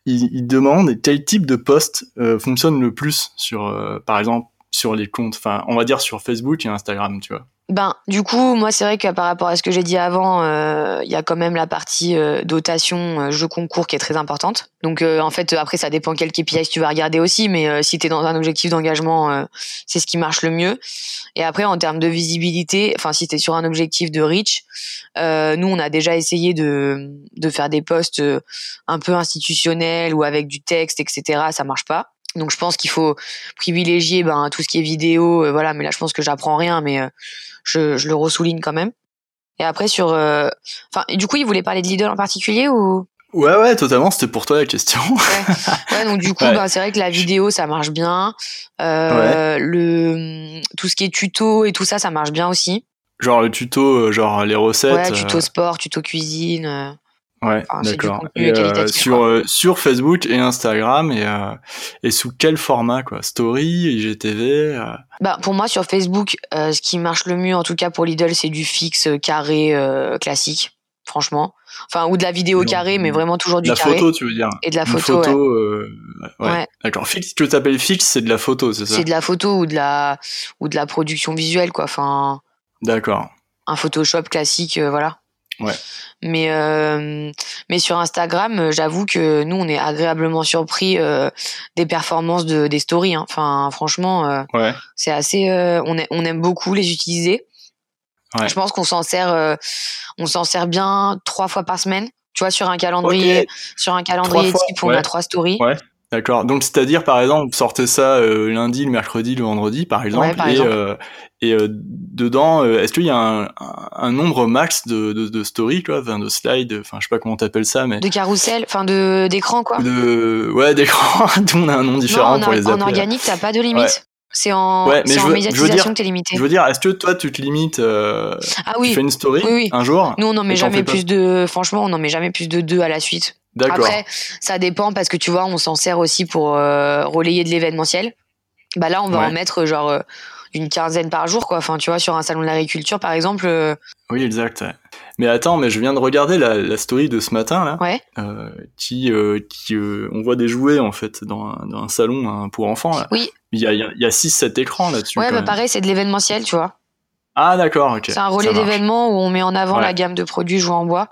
il, il, demande quel type de post euh, fonctionne le plus sur, euh, par exemple, sur les comptes, enfin, on va dire sur Facebook et Instagram, tu vois. Ben, du coup, moi, c'est vrai que par rapport à ce que j'ai dit avant, euh, il y a quand même la partie euh, dotation, euh, jeu concours qui est très importante. Donc, en fait, après, ça dépend quel KPI tu vas regarder aussi, mais si tu es dans un objectif d'engagement, c'est ce qui marche le mieux. Et après, en termes de visibilité, enfin, si tu es sur un objectif de reach, nous, on a déjà essayé de, de faire des posts un peu institutionnels ou avec du texte, etc. Ça marche pas. Donc je pense qu'il faut privilégier ben, tout ce qui est vidéo, voilà. Mais là, je pense que j'apprends rien, mais je, je le ressouligne quand même. Et après sur, euh, enfin, du coup, il voulait parler de Lidl en particulier ou? Ouais, ouais, totalement. C'était pour toi la question. ouais. donc du coup, bah, c'est vrai que la vidéo, ça marche bien. Euh, le tout ce qui est tuto et tout ça, ça marche bien aussi. Genre le tuto, euh, genre les recettes. Ouais, tuto sport, tuto cuisine. Ouais, d'accord. Euh, sur euh, sur Facebook et Instagram et euh, et sous quel format quoi? Story, IGTV Bah pour moi sur Facebook, ce qui marche le mieux en tout cas pour Lidl, c'est du fixe carré classique, franchement. Enfin ou de la vidéo carré, mais vraiment toujours du carré. De la photo, tu veux dire? Et de la photo. photo ouais. ouais. D'accord. Fixe, que tu t'appelles fixe, c'est de la photo, c'est ça? C'est de la photo ou de la ou de la production visuelle quoi. Enfin. D'accord. Un Photoshop classique, voilà. Ouais. Mais euh, mais sur Instagram, euh, j'avoue que nous on est agréablement surpris euh, des performances de des stories. Hein. Enfin franchement, euh, ouais. c'est assez. On est, on aime beaucoup les utiliser. Ouais. Je pense qu'on s'en sert on s'en sert bien trois fois par semaine. Tu vois sur un calendrier okay. sur un calendrier type on a trois stories. D'accord. Donc c'est-à-dire par exemple, vous sortez ça euh, lundi, le mercredi, le vendredi, par exemple, ouais, par et, exemple. Euh, et euh, dedans, est-ce qu'il y a un, un, nombre max de, de, de stories, quoi, de slides, enfin je sais pas comment t'appelles ça, mais de carrousel, enfin d'écran quoi. De ouais d'écran. Tout on a un nom différent non, pour les appeler. En organique, t'as pas de limite. Ouais. C'est en, ouais, mais en veux, médiatisation que t'es limité. Je veux dire, est-ce que toi tu te limites euh, Ah oui. Tu fais une story oui, oui. un jour Nous on en met jamais plus pas... de. Franchement, on en met jamais plus de deux à la suite. D'accord. Après, ça dépend parce que tu vois, on s'en sert aussi pour euh, relayer de l'événementiel. Bah là, on va ouais. en mettre genre euh, une quinzaine par jour, quoi. Enfin, tu vois, sur un salon de l'agriculture, par exemple. euh, Oui, exact. Mais attends, mais je viens de regarder la, la story de ce matin là, ouais. euh, qui, euh, qui on voit des jouets en fait dans un, dans un salon hein, pour enfants. Là. Oui. Il y a, il y a 6-7 écrans là-dessus. Ouais, bah même. pareil, c'est de l'événementiel, tu vois. Ah d'accord, ok. C'est un relais d'événements où on met en avant Ouais. la gamme de produits joués en bois.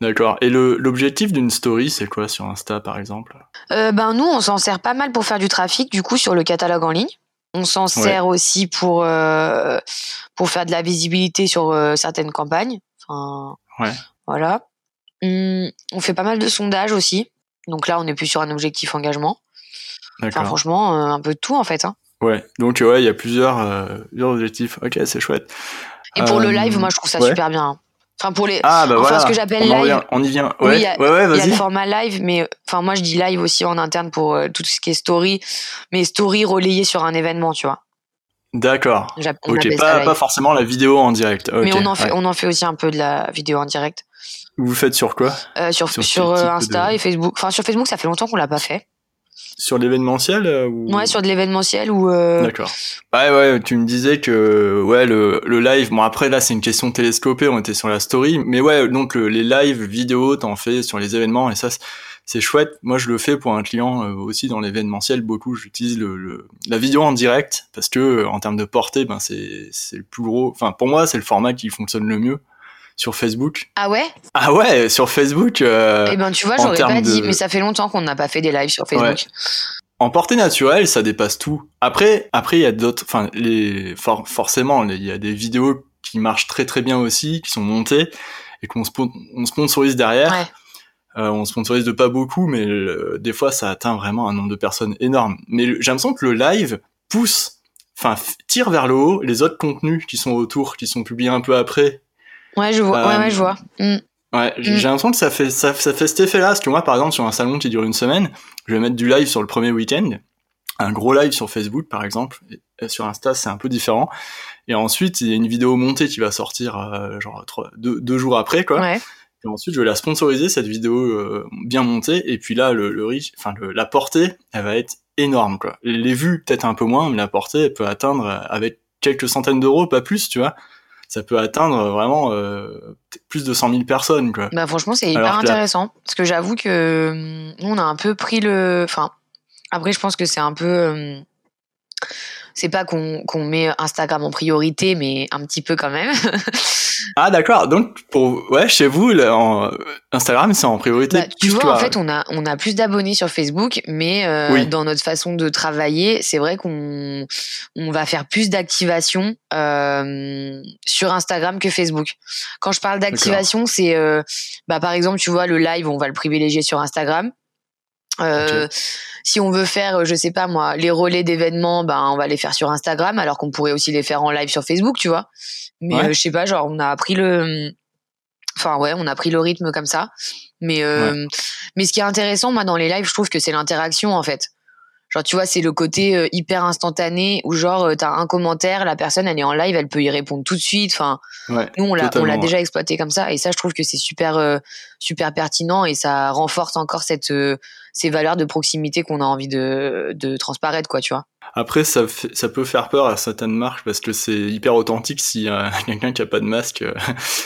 D'accord. Et l'objectif d'une story, c'est quoi sur Insta par exemple? Euh, ben nous, on s'en sert pas mal pour faire du trafic, du coup, sur le catalogue en ligne. On s'en sert aussi pour euh, pour faire de la visibilité sur euh, certaines campagnes. Enfin, Ouais. Voilà. Hum, on fait pas mal de sondages aussi. Donc là, on est plus sur un objectif engagement. Enfin, franchement, un peu de tout en fait. Hein. Ouais. Donc ouais, il y a plusieurs, plusieurs objectifs. Ok, c'est chouette. Et pour le live, moi, je trouve ça ouais. super bien. hein. Enfin, pour les, Ah bah Enfin, voilà. ce que j'appelle live. revient- on y vient. Oui, Ouais. y a- ouais, ouais, Il y a le vas-y. format live, mais enfin moi je dis live aussi en interne pour euh, tout ce qui est story, mais story relayé sur un événement, tu vois. D'accord. Ok, pas, forcément la vidéo en direct. mais on en fait, ouais. on en fait aussi un peu de la vidéo en direct Vous faites sur quoi? Euh, sur Sur euh, Insta de- et Facebook. Enfin sur Facebook, ça fait longtemps qu'on l'a pas fait. Sur l'événementiel euh, ou... Ouais, sur de l'événementiel ou euh, D'accord. Ouais, ouais, tu me disais que ouais le, le live. Bon après là c'est une question télescopée, on était sur la story, mais ouais donc le- les lives vidéo t'en fais sur les événements et ça c'est- chouette. Moi je le fais pour un client euh, aussi dans l'événementiel beaucoup. J'utilise le, le- la vidéo en direct parce que euh, en termes de portée ben c'est c'est le plus gros. Enfin pour moi c'est le format qui fonctionne le mieux sur Facebook. Ah ouais? Ah ouais sur Facebook. euh, Eh ben tu vois, j'aurais pas dit, de- mais ça fait longtemps qu'on n'a pas fait des lives sur Facebook. En portée naturelle, ça dépasse tout. Après, après il y a d'autres, enfin les for- forcément, il y a des vidéos qui marchent très très bien aussi, qui sont montées et qu'on spon- on sponsorise derrière. Ouais. Euh, on sponsorise de pas beaucoup, mais le- des fois ça atteint vraiment un nombre de personnes énorme. Mais j'ai l'impression que le live pousse, enfin tire vers le haut les autres contenus qui sont autour, qui sont publiés un peu après. Ouais, je vois. Ouais, Euh, ouais, je vois. Mm. Ouais, j'ai Mm. j'ai l'impression que ça fait ça, ça fait cet effet-là, parce que moi, par exemple, sur un salon qui dure une semaine, je vais mettre du live sur le premier week-end, un gros live sur Facebook, par exemple, et sur Insta, c'est un peu différent. Et ensuite, il y a une vidéo montée qui va sortir euh, genre trois, deux, deux jours après, quoi. Ouais. Et ensuite, je vais la sponsoriser cette vidéo euh, bien montée, et puis là, le, le reach, enfin le- la portée, elle va être énorme, quoi. Les vues peut-être un peu moins, mais la portée, elle peut atteindre avec quelques centaines d'euros, pas plus, tu vois. Ça peut atteindre vraiment euh, plus de 100 000 personnes, quoi. Bah franchement, c'est hyper Alors intéressant parce que j'avoue que hum, nous on a un peu pris le enfin après je pense que c'est un peu hum, c'est pas qu'on met Instagram en priorité, mais un petit peu quand même. ah d'accord. Donc pour ouais, chez vous, Instagram c'est en priorité. Bah, tu vois, en fait, on a on a plus d'abonnés sur Facebook, mais euh, dans notre façon de travailler, c'est vrai qu'on on va faire plus d'activation euh, sur Instagram que Facebook. Quand je parle d'activation, c'est euh, bah par exemple, tu vois, le live, on va le privilégier sur Instagram. Euh, si on veut faire, je sais pas moi, les relais d'événements, ben on va les faire sur Instagram, alors qu'on pourrait aussi les faire en live sur Facebook, tu vois. Mais euh, je sais pas, genre on a appris le, enfin ouais, on a pris le rythme comme ça. Mais euh, mais ce qui est intéressant, moi dans les lives, je trouve que c'est l'interaction en fait. Genre, tu vois, c'est le côté euh, hyper instantané où, genre, euh, t'as un commentaire, la personne, elle est en live, elle peut y répondre tout de suite. Enfin, nous, on l'a, on l'a déjà exploité comme ça. Et ça, je trouve que c'est super, euh, super pertinent et ça renforce encore cette, ces valeurs de proximité qu'on a envie de, de transparaître, quoi, tu vois. Après, ça, ça peut faire peur à certaines marques parce que c'est hyper authentique s'il y a quelqu'un qui a pas de masque euh,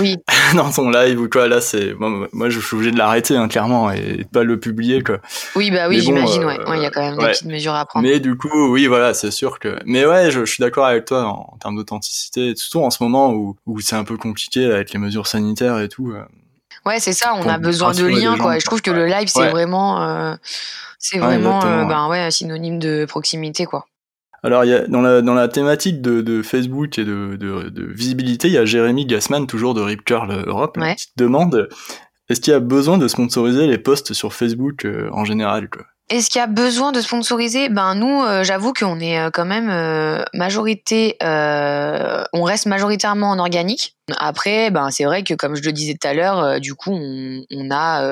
oui. dans son live ou quoi. Là, c'est moi, moi, je suis obligé de l'arrêter hein, clairement et de pas le publier quoi. Oui, bah oui, j'imagine. ouais, il y a quand même des petites mesures à prendre. Mais du coup, oui, voilà, c'est sûr que. Mais ouais, je, suis d'accord avec toi en, termes d'authenticité, surtout en ce moment où, où c'est un peu compliqué avec les mesures sanitaires et tout. Euh. Ouais, c'est ça. On a besoin de liens, quoi. Et je trouve que le live, c'est vraiment, euh, c'est vraiment, ben ouais, synonyme de proximité, quoi. Alors, y a, dans, la, dans la thématique de, de Facebook et de, de, de, visibilité, il y a Jérémy Gassman, toujours de Rip Curl Europe, qui te demande est-ce qu'il y a besoin de sponsoriser les posts sur Facebook euh, en général quoi? Est-ce qu'il y a besoin de sponsoriser? Ben nous, euh, j'avoue qu'on est euh, quand même majorité, on reste majoritairement en organique. Après, ben c'est vrai que comme je le disais tout à l'heure, du coup on, on a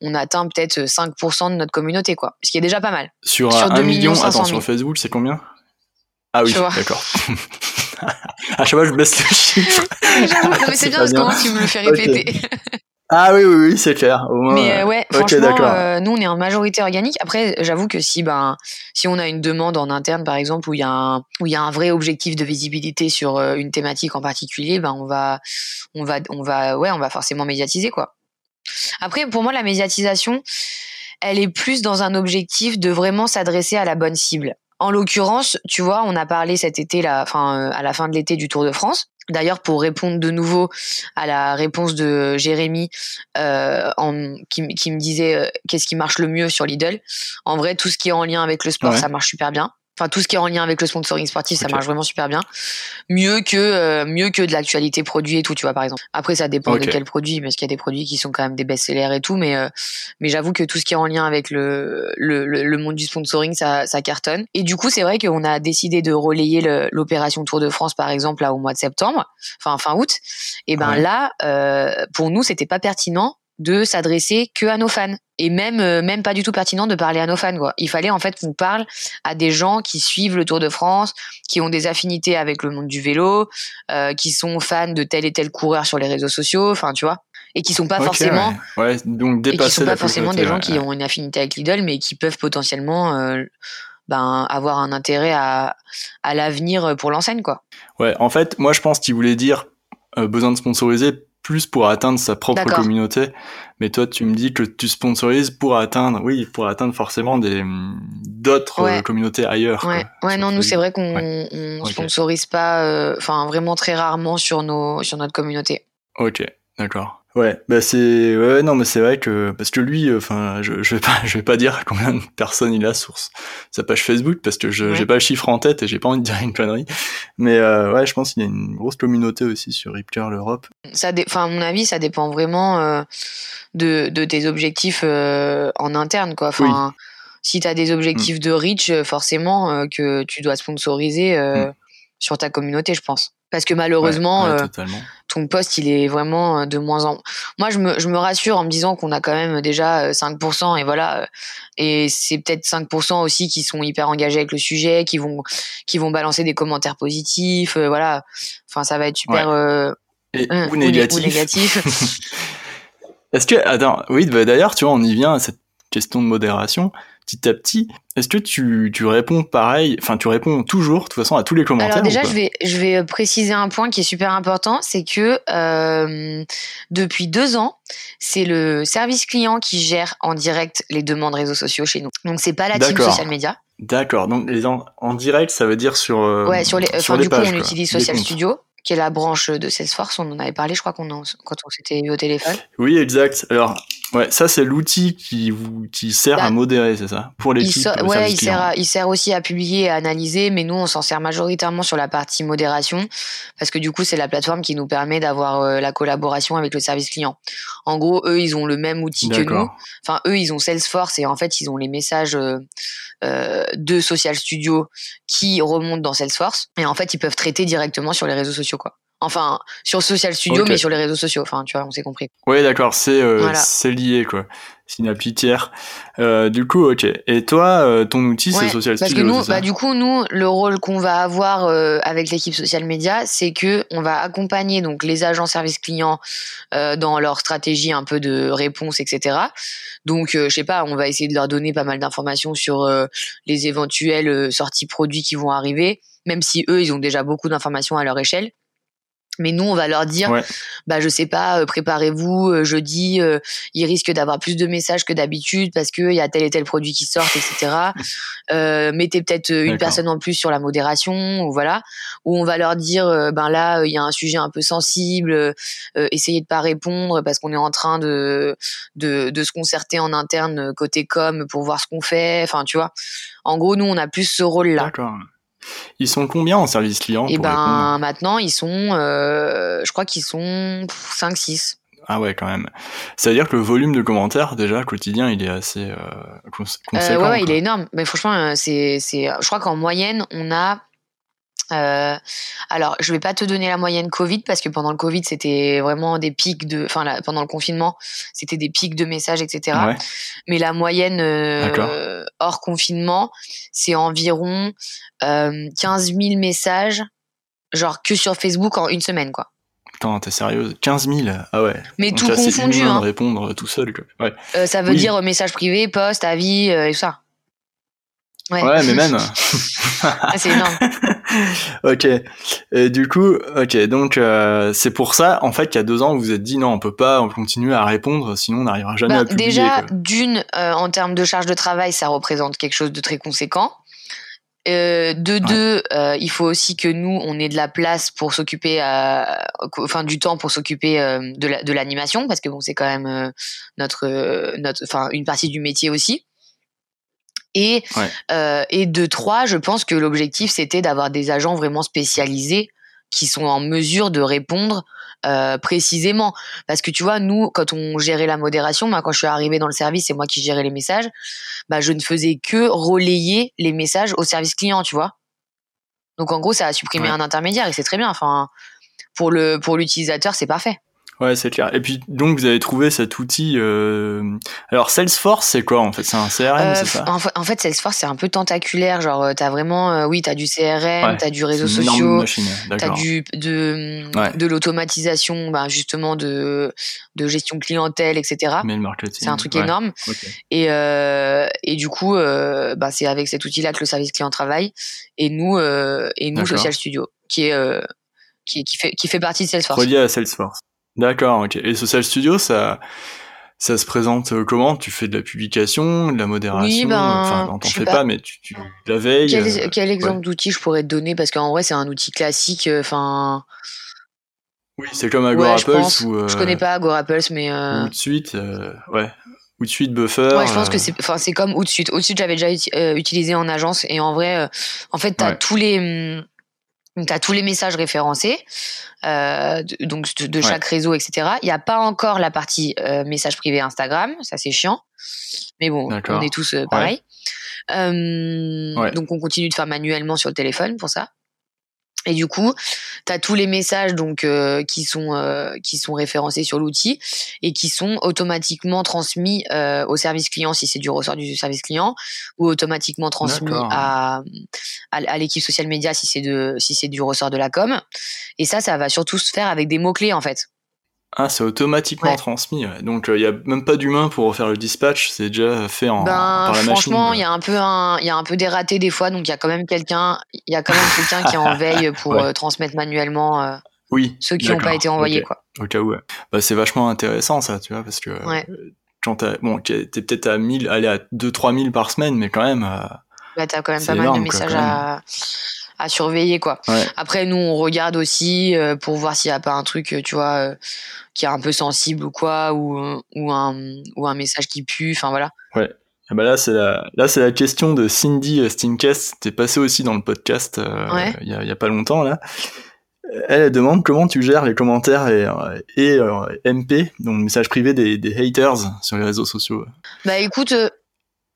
on atteint peut-être 5% de notre communauté, quoi. Ce qui est déjà pas mal. Sur, sur 1 million, attends, sur Facebook, c'est combien? Ah oui, d'accord. à chaque fois, je baisse le chiffre. mais c'est bien parce que tu me le fais répéter. Ah oui, oui, oui, c'est clair. mais euh, ouais, franchement, euh, nous, on est en majorité organique. Après, j'avoue que si, ben, si on a une demande en interne, par exemple, où il y a un, où il y a un vrai objectif de visibilité sur euh, une thématique en particulier, ben, on va, on va, on va, ouais, on va forcément médiatiser, quoi. Après, pour moi, la médiatisation, elle est plus dans un objectif de vraiment s'adresser à la bonne cible. En l'occurrence, tu vois, on a parlé cet été, là, enfin, euh, à la fin de l'été du Tour de France. D'ailleurs, pour répondre de nouveau à la réponse de Jérémy, euh, en, qui, me disait euh, qu'est-ce qui marche le mieux sur Lidl. En vrai, tout ce qui est en lien avec le sport, ça marche super bien. Enfin, tout ce qui est en lien avec le sponsoring sportif, ça marche vraiment super bien. Mieux que euh, mieux que de l'actualité produit et tout, tu vois par exemple. Après, ça dépend de quel produit, parce qu'il y a des produits qui sont quand même des best-sellers et tout, mais euh, mais j'avoue que tout ce qui est en lien avec le le, le, monde du sponsoring, ça, ça cartonne. Et du coup, c'est vrai qu'on a décidé de relayer l'opération Tour de France, par exemple, là au mois de septembre, enfin fin août. Et ben là, euh, pour nous, c'était pas pertinent de s'adresser que à nos fans et même euh, même pas du tout pertinent de parler à nos fans quoi. Il fallait en fait qu'on parle à des gens qui suivent le Tour de France, qui ont des affinités avec le monde du vélo, euh, qui sont fans de tel et tel coureur sur les réseaux sociaux, enfin tu vois, et qui sont pas forcément ouais. donc et qui sont pas forcément des gens qui ont une affinité avec Lidl mais qui peuvent potentiellement euh, ben, avoir un intérêt à, à l'avenir pour l'enseigne quoi. Ouais, en fait, moi je pense qu'il voulait dire besoin de sponsoriser plus pour atteindre sa propre communauté. Mais toi, tu me dis que tu sponsorises pour atteindre, oui, pour atteindre forcément des d'autres euh, communautés ailleurs. Ouais, ouais non, nous c'est vrai qu'on on sponsorise pas, euh, enfin vraiment très rarement sur nos sur notre communauté. Ok, d'accord. Ouais, bah c'est ouais non mais c'est vrai que parce que lui enfin je, je vais pas je vais pas dire combien de personnes il a sur sa page Facebook parce que je j'ai pas le chiffre en tête et j'ai pas envie de dire une connerie. Mais euh, ouais, je pense qu'il y a une grosse communauté aussi sur Ripcurl Europe. Ça enfin à mon avis, ça dépend vraiment euh, de de tes objectifs euh, en interne quoi. Enfin si tu as des objectifs mm. de reach forcément que tu dois sponsoriser mm. sur ta communauté, je pense parce que malheureusement euh, ton poste il est vraiment euh, de moins en moi je me, je me rassure en me disant qu'on a quand même déjà 5% euh, et voilà et c'est peut-être 5% aussi qui sont hyper engagés avec le sujet qui vont qui vont balancer des commentaires positifs voilà. Enfin ça va être super et, ou négatif, est-ce que attends oui bah, d'ailleurs tu vois on y vient à cette question de modération petit à petit. Est-ce que tu, tu réponds pareil, enfin tu réponds toujours de toute façon à tous les commentaires Alors déjà je vais, je vais préciser un point qui est super important, c'est que euh, depuis deux ans, c'est le service client qui gère en direct les demandes réseaux sociaux chez nous. Donc c'est pas la team social media. D'accord. Donc les en, en, direct, ça veut dire sur. Euh, ouais, sur les. Sur du pages, coup, on utilise Social Studio, qui est la branche de Salesforce. On en avait parlé, je crois, qu'on quand on s'était eu au téléphone. Oui, exact. Alors, Ouais, ça c'est l'outil qui vous qui sert à bah, modérer, c'est ça, pour l'équipe. Ouais, il sert, il sert aussi à publier et à analyser, mais nous on s'en sert majoritairement sur la partie modération parce que du coup c'est la plateforme qui nous permet d'avoir euh, la collaboration avec le service client. En gros, eux ils ont le même outil que nous. Enfin, eux ils ont Salesforce et en fait ils ont les messages euh, euh, de Social Studio qui remontent dans Salesforce et en fait ils peuvent traiter directement sur les réseaux sociaux quoi. Enfin, sur Social Studio, mais sur les réseaux sociaux. Enfin, tu vois, on s'est compris. Oui, d'accord, c'est euh, lié, quoi. C'est une appli tiers. Euh, du coup, ok. Et toi, euh, ton outil, c'est Social Studio. Parce que nous, bah, du coup, nous, le rôle qu'on va avoir avec l'équipe social media, c'est que on va accompagner donc les agents service clients dans leur stratégie un peu de réponse, etc. Donc, je sais pas, on va essayer de leur donner pas mal d'informations sur les éventuelles sorties produits qui vont arriver, même si eux, ils ont déjà beaucoup d'informations à leur échelle. Mais nous, on va leur dire, bah je sais pas, euh, préparez-vous euh, jeudi, euh, il risque d'avoir plus de messages que d'habitude parce qu'il y a tel et tel produit qui sortent, etc. mettez peut-être une personne en plus sur la modération, ou voilà. Ou on va leur dire, ben là, il y a un sujet un peu sensible, essayez de pas répondre parce qu'on est en train de, de de se concerter en interne côté com pour voir ce qu'on fait. Enfin, tu vois. En gros, nous, on a plus ce rôle-là. D'accord. Ils sont combien en service client Et eh ben maintenant ils sont, euh, je crois qu'ils sont 5-6. Ah ouais, quand même. Ça veut dire que le volume de commentaires, déjà, quotidien, il est assez euh, conséquent. Euh, ouais, ouais il est énorme. Mais franchement, c'est, c'est, je crois qu'en moyenne, on a euh, alors, je vais pas te donner la moyenne Covid parce que pendant le Covid, c'était vraiment des pics de, enfin, pendant le confinement, c'était des pics de messages, etc. Mais la moyenne euh, hors confinement, c'est environ euh, 15 000 messages, genre que sur Facebook en une semaine, quoi. Putain, t'es sérieuse 15 000 Ah ouais. Mais tout confondu. Hein. Répondre tout seul. Ouais. Euh, ça veut dire message privé, post, avis et tout ça. Ouais, mais même. Ah, c'est énorme. ok. Et du coup, ok, donc euh, c'est pour ça, en fait, qu'il y a deux ans, vous vous êtes dit non, on peut pas on continuer à répondre, sinon on n'arrivera jamais bah, à publier. Déjà, d'une, euh, en termes de charge de travail, ça représente quelque chose de très conséquent. Euh, de deux, euh, il faut aussi que nous, on ait de la place pour s'occuper, enfin du temps pour s'occuper de l'animation, parce que bon, c'est quand même notre, notre, enfin une partie du métier aussi. Et, euh, et de trois, je pense que l'objectif, c'était d'avoir des agents vraiment spécialisés qui sont en mesure de répondre euh, précisément. Parce que tu vois, nous, quand on gérait la modération, moi, quand je suis arrivée dans le service, c'est moi qui gérais les messages, bah, je ne faisais que relayer les messages au service client, tu vois. Donc en gros, ça a supprimé un intermédiaire et c'est très bien. Enfin, pour le pour l'utilisateur, c'est parfait. Ouais, c'est clair. Et puis donc vous avez trouvé cet outil. Euh... Alors Salesforce, c'est quoi en fait? C'est un CRM, euh, c'est ça? en, fait, Salesforce, c'est un peu tentaculaire. Genre, euh, t'as vraiment, euh, oui, t'as du CRM, t'as du réseau social, t'as du de de l'automatisation, bah, justement de de gestion clientèle, etc. marketing. C'est un truc énorme. Et euh, et du coup, bah, c'est avec cet outil-là que le service client travaille. Et nous, et nous, Social Studio, qui est qui, qui, fait, qui fait partie de Salesforce. Relié à Salesforce. D'accord, ok. Et Social Studio, ça, ça se présente euh, comment? Tu fais de la publication, de la modération? Oui, ben, Enfin, t'en fais pas. mais tu, tu la veilles. Quel, euh, quel exemple d'outil je pourrais te donner? Parce qu'en vrai, c'est un outil classique. Euh, enfin. oui, c'est comme Agorapulse ouais, je, ou, je connais pas Agorapulse, mais. Euh... Outsuite, euh, ouais. Outsuite Buffer. Ouais, je pense que c'est, enfin, c'est comme Outsuite. Outsuite, j'avais déjà utilisé en agence et en vrai, en fait, t'as tous les hum, tu as tous les messages référencés, euh, donc de, chaque réseau, etc. Il n'y a pas encore la partie euh, message privé Instagram, ça c'est chiant. Mais bon, on est tous euh, pareils. Euh, donc on continue de faire manuellement sur le téléphone pour ça. Et du coup, tu as tous les messages donc euh, qui sont euh, qui sont référencés sur l'outil et qui sont automatiquement transmis euh, au service client si c'est du ressort du service client ou automatiquement transmis à, à, l'équipe social média si c'est de si c'est du ressort de la com. Et ça ça va surtout se faire avec des mots clés en fait. Ah, c'est automatiquement transmis. Donc il euh, n'y a même pas d'humain pour refaire le dispatch, c'est déjà fait en, ben, par la machine. Franchement, il y a un peu il y a un peu des ratés des fois, donc il y a quand même quelqu'un, il y a quand même quelqu'un qui est en veille pour euh, transmettre manuellement. Euh, oui. Ceux qui n'ont pas été envoyés, quoi. Au cas où. Bah, c'est vachement intéressant ça, tu vois, parce que quand t'es bon, peut-être à 1000, aller à 2-3 000 par semaine, mais quand même. bah, t'as quand même pas mal de messages à, à surveiller quoi. Après nous on regarde aussi euh, pour voir s'il y a pas un truc tu vois euh, qui est un peu sensible ou quoi ou ou un ou un message qui pue enfin voilà. Ouais. Ah bah là c'est la là c'est la question de Cindy Stinkest, t'es passé aussi dans le podcast euh, il y, a, y a pas longtemps là. Elle demande comment tu gères les commentaires et, et MP, donc le message privé des, des haters sur les réseaux sociaux. Bah écoute,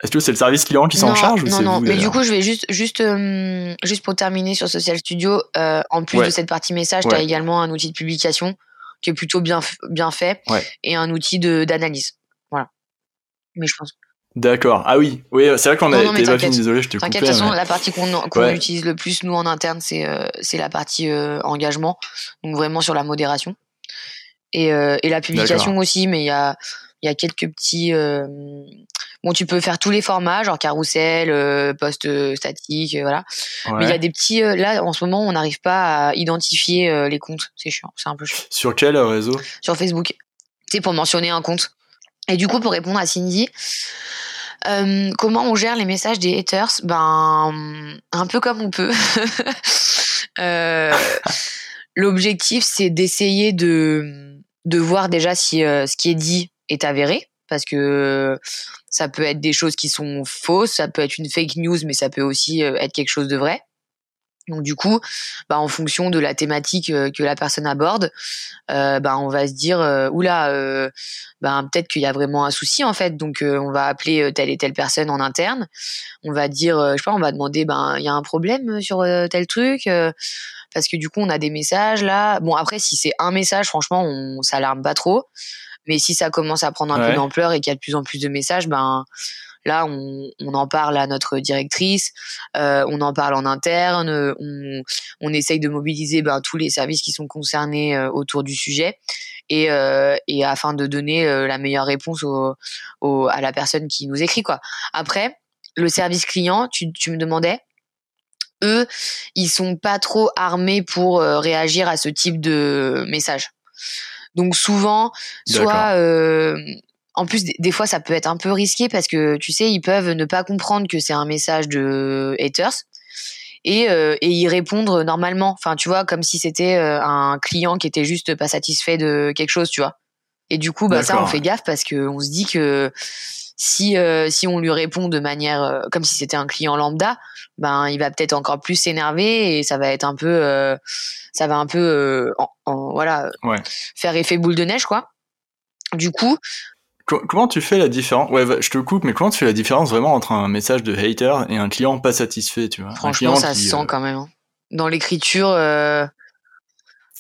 est-ce que c'est le service client qui s'en charge Non, non, mais du coup, je vais juste, juste, euh, juste pour terminer sur Social Studio, euh, en plus de cette partie message, tu as également un outil de publication qui est plutôt bien, bien fait et un outil d'analyse. Voilà. Mais je pense. D'accord. Ah oui, oui, c'est vrai qu'on a été pas désolé, je te T'inquiète, de toute façon, la partie qu'on utilise le plus, nous, en interne, c'est euh, la partie engagement, donc vraiment sur la modération. Et, et la publication aussi, mais il y a, y a quelques petits Bon, tu peux faire tous les formats, genre carrousel, euh, post euh, statique, euh, voilà. Mais il y a des petits. là, en ce moment, on n'arrive pas à identifier les comptes. C'est chiant, c'est un peu chiant. Sur quel réseau? Sur Facebook. C'est pour mentionner un compte. Et du coup, pour répondre à Cindy, comment on gère les messages des haters? Ben, un peu comme on peut. L'objectif, c'est d'essayer de, de voir déjà si ce qui est dit est avéré parce que ça peut être des choses qui sont fausses, ça peut être une fake news, mais ça peut aussi euh, être quelque chose de vrai. Donc du coup, bah, en fonction de la thématique euh, que la personne aborde, euh, bah, on va se dire oula, euh, bah, peut-être qu'il y a vraiment un souci en fait. Donc on va appeler telle et telle personne en interne. On va dire, je sais pas, on va demander, ben il y a un problème sur tel truc parce que du coup on a des messages là. Bon après si c'est un message, franchement on s'alarme pas trop. Mais si ça commence à prendre un peu d'ampleur et qu'il y a de plus en plus de messages, ben là on, on en parle à notre directrice, euh, on en parle en interne, on, on essaye de mobiliser ben, tous les services qui sont concernés euh, autour du sujet et, euh, et afin de donner la meilleure réponse au, au, à la personne qui nous écrit quoi. Après le service client, tu, tu me demandais eux, ils sont pas trop armés pour réagir à ce type de message. Donc souvent, soit euh, en plus des, fois ça peut être un peu risqué parce que tu sais ils peuvent ne pas comprendre que c'est un message de haters et, euh, et y répondre normalement. Enfin tu vois comme si c'était euh, un client qui était juste pas satisfait de quelque chose, tu vois. Et du coup bah ça on fait gaffe parce que on se dit que si euh, si on lui répond de manière euh, comme si c'était un client lambda, ben il va peut-être encore plus s'énerver et ça va être un peu euh, ça va un peu en, voilà faire effet boule de neige quoi. Du coup, Comment tu fais la différence Ouais, je te coupe, mais comment tu fais la différence vraiment entre un message de hater et un client pas satisfait, tu vois? Franchement, ça se sent quand même. Hein. Dans l'écriture,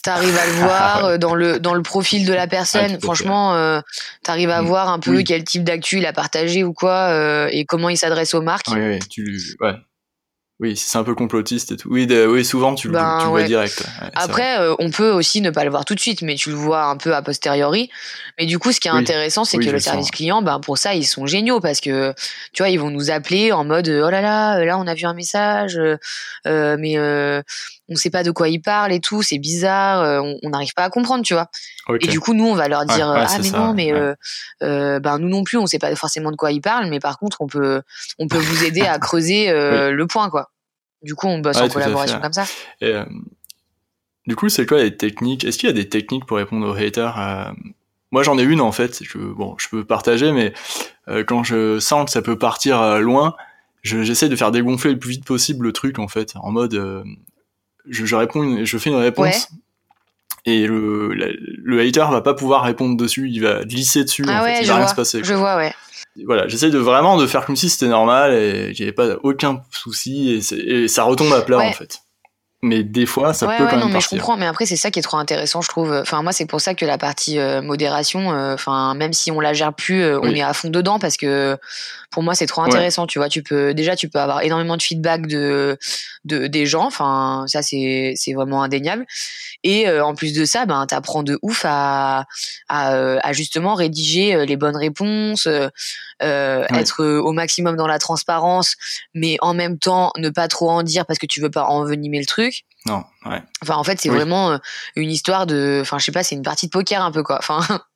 T'arrives à le voir euh, dans le dans le profil de la personne. Franchement, euh, t'arrives à mm. voir un peu quel type d'actu il a partagé ou quoi euh, et comment il s'adresse aux marques. Oui, oui, tu, ouais. Oui, c'est un peu complotiste et tout. Oui, oui souvent tu, le ben, vois direct. Après, euh, on peut aussi ne pas le voir tout de suite, mais tu le vois un peu a posteriori. Mais du coup, ce qui est intéressant, c'est que le service client, ben pour ça, ils sont géniaux parce que tu vois, ils vont nous appeler en mode oh là là, là on a vu un message, euh, mais euh, on sait pas de quoi ils parlent et tout, c'est bizarre, euh, on n'arrive pas à comprendre, tu vois. Et du coup, nous, on va leur dire ah mais non, mais ben nous non plus, on sait pas forcément de quoi ils parlent, mais par contre, on peut on peut vous aider à creuser le point, quoi. Du coup, on bosse en collaboration comme ça. Euh, du coup, c'est quoi les techniques? Est-ce qu'il y a des techniques pour répondre aux haters euh, Moi, j'en ai une en fait. Je, bon, je peux partager, mais euh, quand je sens que ça peut partir loin, j'essaie de faire dégonfler le plus vite possible le truc en fait, en mode, je, réponds, je fais une réponse. Et le, le, hater va pas pouvoir répondre dessus, il va glisser dessus, ah en fait, il va rien se passer. Je vois, ouais voilà, j'essaye de vraiment de faire comme si c'était normal et qu'il n'y avait pas aucun souci et, ça retombe à plat en fait. Mais des fois, ça peut quand même mais je comprends. Mais après, c'est ça qui est trop intéressant, je trouve. Enfin, moi, c'est pour ça que la partie euh, modération, euh, enfin, même si on la gère plus, euh, on est à fond dedans parce que pour moi, c'est trop intéressant. Tu vois, tu peux déjà, tu peux avoir énormément de feedback de, de des gens. Enfin, ça, c'est c'est vraiment indéniable. Et en plus de ça, ben, t'apprends de ouf à, à, à, justement rédiger les bonnes réponses, être au maximum dans la transparence, mais en même temps ne pas trop en dire parce que tu veux pas envenimer le truc. Non, ouais. Enfin, en fait, c'est vraiment une histoire de, enfin, je sais pas, c'est une partie de poker un peu quoi. Enfin.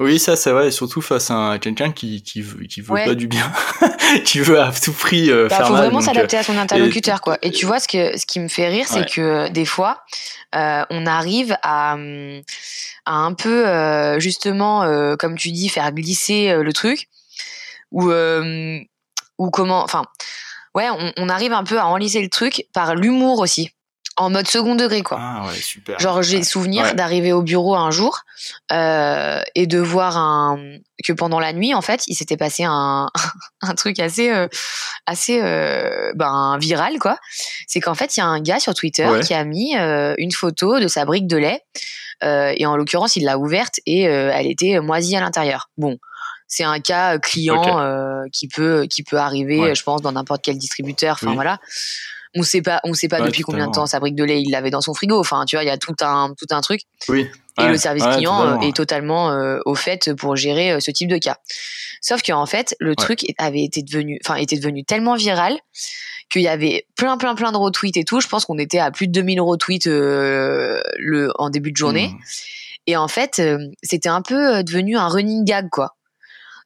Oui, ça c'est vrai, surtout face à quelqu'un qui qui veut, qui veut pas du bien, qui veut à tout prix euh, bah, faire faut mal. Faut vraiment s'adapter à son interlocuteur, quoi. Et tu vois, ce que ce qui me fait rire, c'est que des fois, euh, on arrive à, à un peu euh, justement, euh, comme tu dis, faire glisser le truc, ou ou comment, enfin, ouais, on, on arrive un peu à enliser le truc par l'humour aussi en mode second degré quoi. Ah ouais, super. Genre j'ai souvenir d'arriver au bureau un jour euh, et de voir un que pendant la nuit en fait il s'était passé un, un truc assez euh, assez euh, ben viral quoi. C'est qu'en fait il y a un gars sur Twitter qui a mis une photo de sa brique de lait et en l'occurrence il l'a ouverte et elle était moisie à l'intérieur. Bon c'est un cas client qui peut qui peut arriver je pense dans n'importe quel distributeur enfin voilà on sait pas, on sait pas depuis combien de temps sa brique de lait il l'avait dans son frigo. Enfin, tu vois, il y a tout un, tout un truc. Oui. Et le service client euh, est totalement euh, au fait pour gérer euh, ce type de cas. Sauf qu'en fait, le truc avait été devenu, enfin, était devenu tellement viral qu'il y avait plein, plein, plein de retweets et tout. Je pense qu'on était à plus de 2000 retweets le, en début de journée. Mmh. Et en fait, c'était un peu devenu un running gag, quoi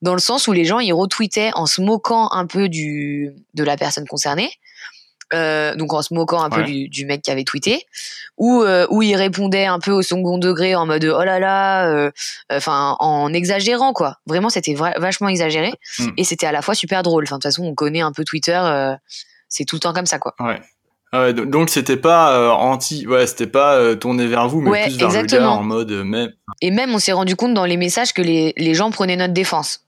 dans le sens où les gens ils retweetaient en se moquant un peu du de la personne concernée euh, donc en se moquant un peu du, du, mec qui avait tweeté, ou euh, où il répondait un peu au second degré en mode oh là là, euh, enfin en exagérant quoi. Vraiment c'était vachement exagéré hmm. et c'était à la fois super drôle. Enfin de toute façon on connaît un peu Twitter, c'est tout le temps comme ça quoi. Ouais. Ah donc c'était pas anti, ouais, c'était pas tourné vers vous, mais plus vers exactement. le gars en mode même. Et même on s'est rendu compte dans les messages que les, les gens prenaient notre défense.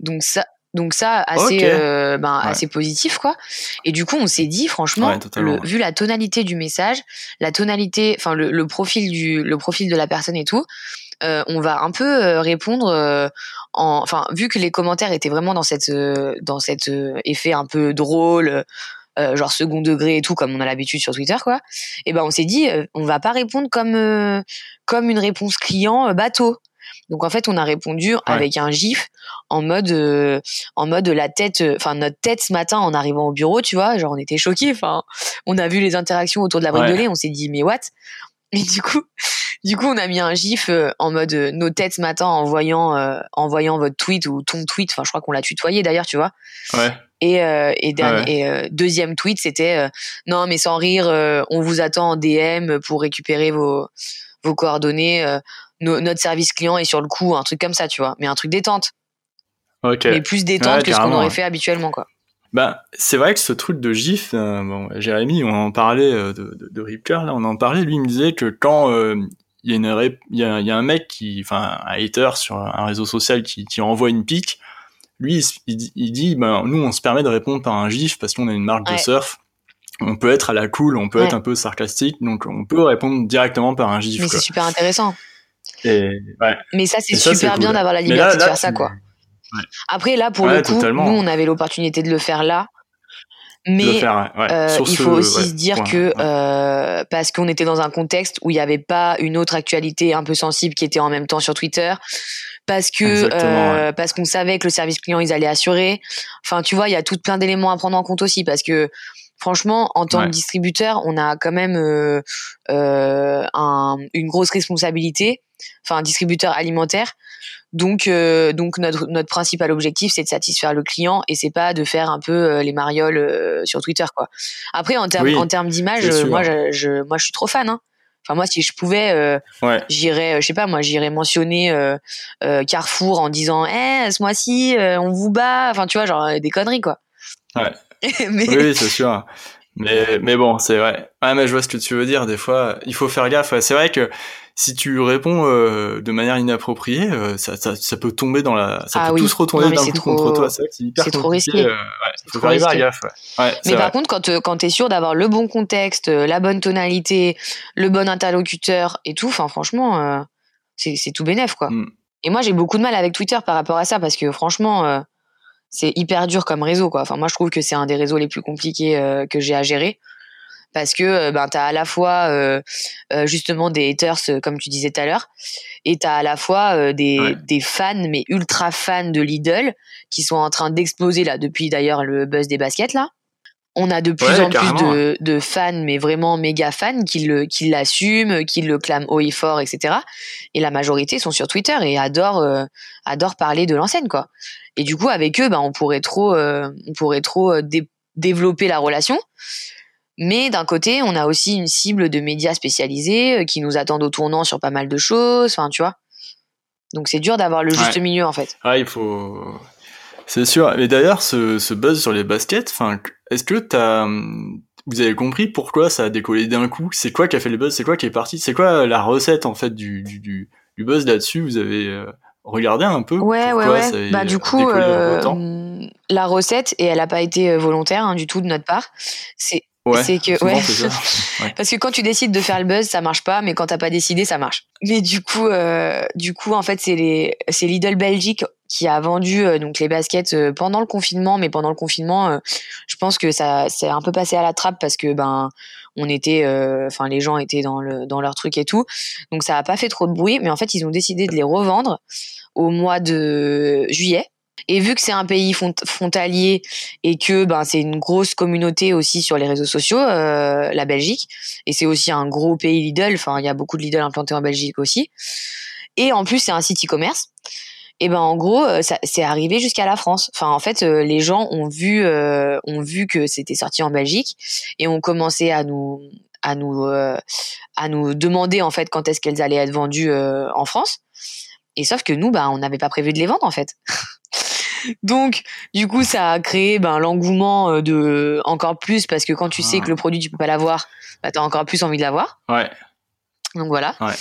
Donc ça, donc ça, assez, euh, ben, assez positif, quoi. Et du coup, on s'est dit, franchement, vu la tonalité du message, la tonalité, enfin le, le, profil du, le profil de la personne et tout, euh, on va un peu euh, répondre euh, en, enfin, vu que les commentaires étaient vraiment dans cette, dans cet effet un peu drôle. genre second degré et tout comme on a l'habitude sur Twitter quoi et ben on s'est dit on va pas répondre comme comme une réponse client bateau donc en fait, on a répondu avec un gif en mode euh, en mode la tête euh, enfin notre tête ce matin en arrivant au bureau, tu vois, genre on était choqués, enfin on a vu les interactions autour de la brique de lait, on s'est dit mais what? Et du coup, du coup, on a mis un gif euh, en mode nos têtes ce matin en voyant en voyant votre tweet ou ton tweet, enfin je crois qu'on l'a tutoyé d'ailleurs, tu vois. Ouais. Et, et, et deuxième tweet, c'était non mais sans rire, on vous attend en DM pour récupérer vos vos coordonnées notre service client est sur le coup, un truc comme ça, tu vois. Mais un truc détente. Ok. Mais plus détente que ce qu'on aurait fait habituellement, quoi. Ben, c'est vrai que ce truc de GIF, euh, bon, Jérémy, on en parlait euh, de, de, de Ripker, là, on en parlait, lui, il me disait que quand euh, il y, a une y, a, y a un mec qui, enfin, un hater sur un réseau social qui, qui envoie une pique, lui, il, il, dit, ben, nous, on se permet de répondre par un GIF parce qu'on a une marque de surf. On peut être à la cool, on peut être un peu sarcastique, donc on peut répondre directement par un GIF. Mais c'est super intéressant. Et, ouais. Mais ça, c'est super bien d'avoir la liberté de faire ça, quoi. Après, là, pour le coup, nous, on avait l'opportunité de le faire là. Mais euh, il faut aussi se dire que euh, parce qu'on était dans un contexte où il n'y avait pas une autre actualité un peu sensible qui était en même temps sur Twitter, parce que euh, parce qu'on savait que le service client ils allaient assurer. Enfin, tu vois, il y a tout plein d'éléments à prendre en compte aussi. Parce que franchement, en tant que distributeur, on a quand même euh, euh, un, une grosse responsabilité, enfin un distributeur alimentaire. Donc, euh, donc notre, notre principal objectif, c'est de satisfaire le client et c'est pas de faire un peu les marioles sur Twitter, quoi. Après, en termes en termes d'image, moi, je, moi, je suis trop fan. Hein. Enfin, moi, si je pouvais, euh, j'irais, je sais pas, moi, j'irais mentionner Carrefour en disant, eh, ce mois-ci, on vous bat. Enfin, tu vois, genre des conneries, quoi. Ouais. Oui, c'est sûr. Mais, mais bon, c'est vrai. Ah, mais je vois ce que tu veux dire. Des fois, il faut faire gaffe. C'est vrai que si tu réponds euh, de manière inappropriée, euh, ça, ça, ça, peut tomber dans la, ça ah peut oui. tout se retourner d'un coup contre toi. C'est hyper trop risqué. Euh, ouais, faut faire risqué. gaffe. Ouais. mais par contre, quand, euh, quand t'es sûr d'avoir le bon contexte, la bonne tonalité, le bon interlocuteur et tout, enfin, franchement, c'est tout bénef, quoi. Mm. Et moi, j'ai beaucoup de mal avec Twitter par rapport à ça parce que franchement, c'est hyper dur comme réseau quoi. Enfin moi je trouve que c'est un des réseaux les plus compliqués euh, que j'ai à gérer parce que euh, ben tu as à la fois euh, justement des haters comme tu disais tout à l'heure et tu as à la fois des, des fans mais ultra fans de Lidl qui sont en train d'exploser là depuis d'ailleurs le buzz des baskets là. On a de plus en plus de, de, fans, mais vraiment méga fans, qui le, qui l'assument, qui le clament haut et fort, etc. Et la majorité sont sur Twitter et adorent, euh, adorent parler de l'enseigne, quoi. Et du coup, avec eux, bah, on pourrait trop, euh, on pourrait trop euh, développer la relation. Mais d'un côté, on a aussi une cible de médias spécialisés qui nous attendent au tournant sur pas mal de choses. Enfin, tu vois. Donc c'est dur d'avoir le juste milieu en fait. Ah, il faut. C'est sûr. Mais d'ailleurs, ce, ce, buzz sur les baskets, enfin, est-ce que t'as, vous avez compris pourquoi ça a décollé d'un coup? C'est quoi qui a fait le buzz? C'est quoi qui est parti? C'est quoi la recette en fait du, du, du, buzz là-dessus? Vous avez euh, regardé un peu Ouais, ouais, ouais. Bah du coup, euh, la recette et elle n'a pas été euh, volontaire hein, du tout de notre part. C'est c'est que ouais. parce que quand tu décides de faire le buzz, ça marche pas, mais quand t'as pas décidé, ça marche. Mais du coup, euh, du coup, en fait, c'est les, c'est Lidl Belgique qui a vendu euh, donc les baskets euh, pendant le confinement, mais pendant le confinement, euh, je pense que ça, c'est un peu passé à la trappe parce que ben, on était, enfin, les gens étaient dans le, dans leur truc et tout, donc ça a pas fait trop de bruit. Mais en fait, ils ont décidé de les revendre au mois de juillet et vu que c'est un pays frontalier et que ben c'est une grosse communauté aussi sur les réseaux sociaux, la Belgique, et c'est aussi un gros pays Lidl. Enfin, il y a beaucoup de Lidl implantés en Belgique aussi. Et en plus, c'est un site e-commerce. Et ben en gros, euh, ça c'est arrivé jusqu'à la France. Enfin, en fait, euh, les gens ont vu ont vu que c'était sorti en Belgique et ont commencé à nous à nous à nous demander en fait quand est-ce qu'elles allaient être vendues en France. Et sauf que nous, bah, on n'avait pas prévu de les vendre en fait. Donc, du coup, ça a créé ben, l'engouement euh, de encore plus parce que quand tu sais que le produit tu peux pas l'avoir, bah, tu as encore plus envie de l'avoir. Ouais. Donc voilà. Ouais.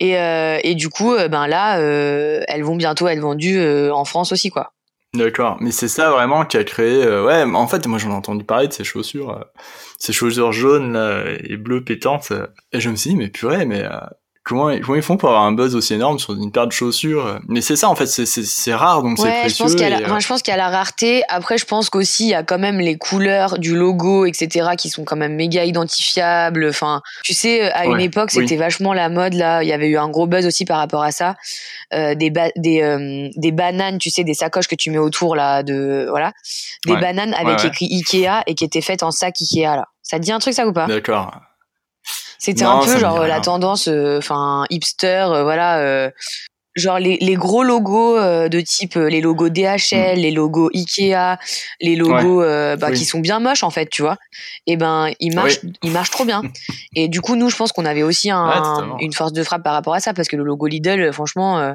Et, euh, et, du coup, euh, ben là, elles vont bientôt être vendues en France aussi, quoi. D'accord, mais c'est ça vraiment qui a créé. ouais, en fait, moi j'en ai entendu parler de ces chaussures, ces chaussures jaunes et bleues pétantes, et je me suis dit mais purée, mais Comment, ils font pour avoir un buzz aussi énorme sur une paire de chaussures Mais c'est ça en fait, c'est rare donc c'est précieux. Je pense qu'il y, euh, a la rareté. Après, je pense qu'aussi il y a quand même les couleurs du logo, etc., qui sont quand même méga identifiables. Enfin, tu sais, à une époque, c'était vachement la mode là. Il y avait eu un gros buzz aussi par rapport à ça. Euh, des des euh, des bananes, tu sais, des sacoches que tu mets autour là de voilà, des bananes avec écrit Ikea et qui étaient faites en sac Ikea là. Ça te dit un truc ça ou pas? D'accord. C'était un peu genre la tendance, euh, enfin hipster, euh, voilà. Euh, genre les, les, gros logos de type les logos DHL, mm. les logos Ikea, les logos bah, qui sont bien moches en fait, tu vois. Et ben ils marchent, ils marchent trop bien. Et du coup nous, je pense qu'on avait aussi un, une force de frappe par rapport à ça parce que le logo Lidl, franchement.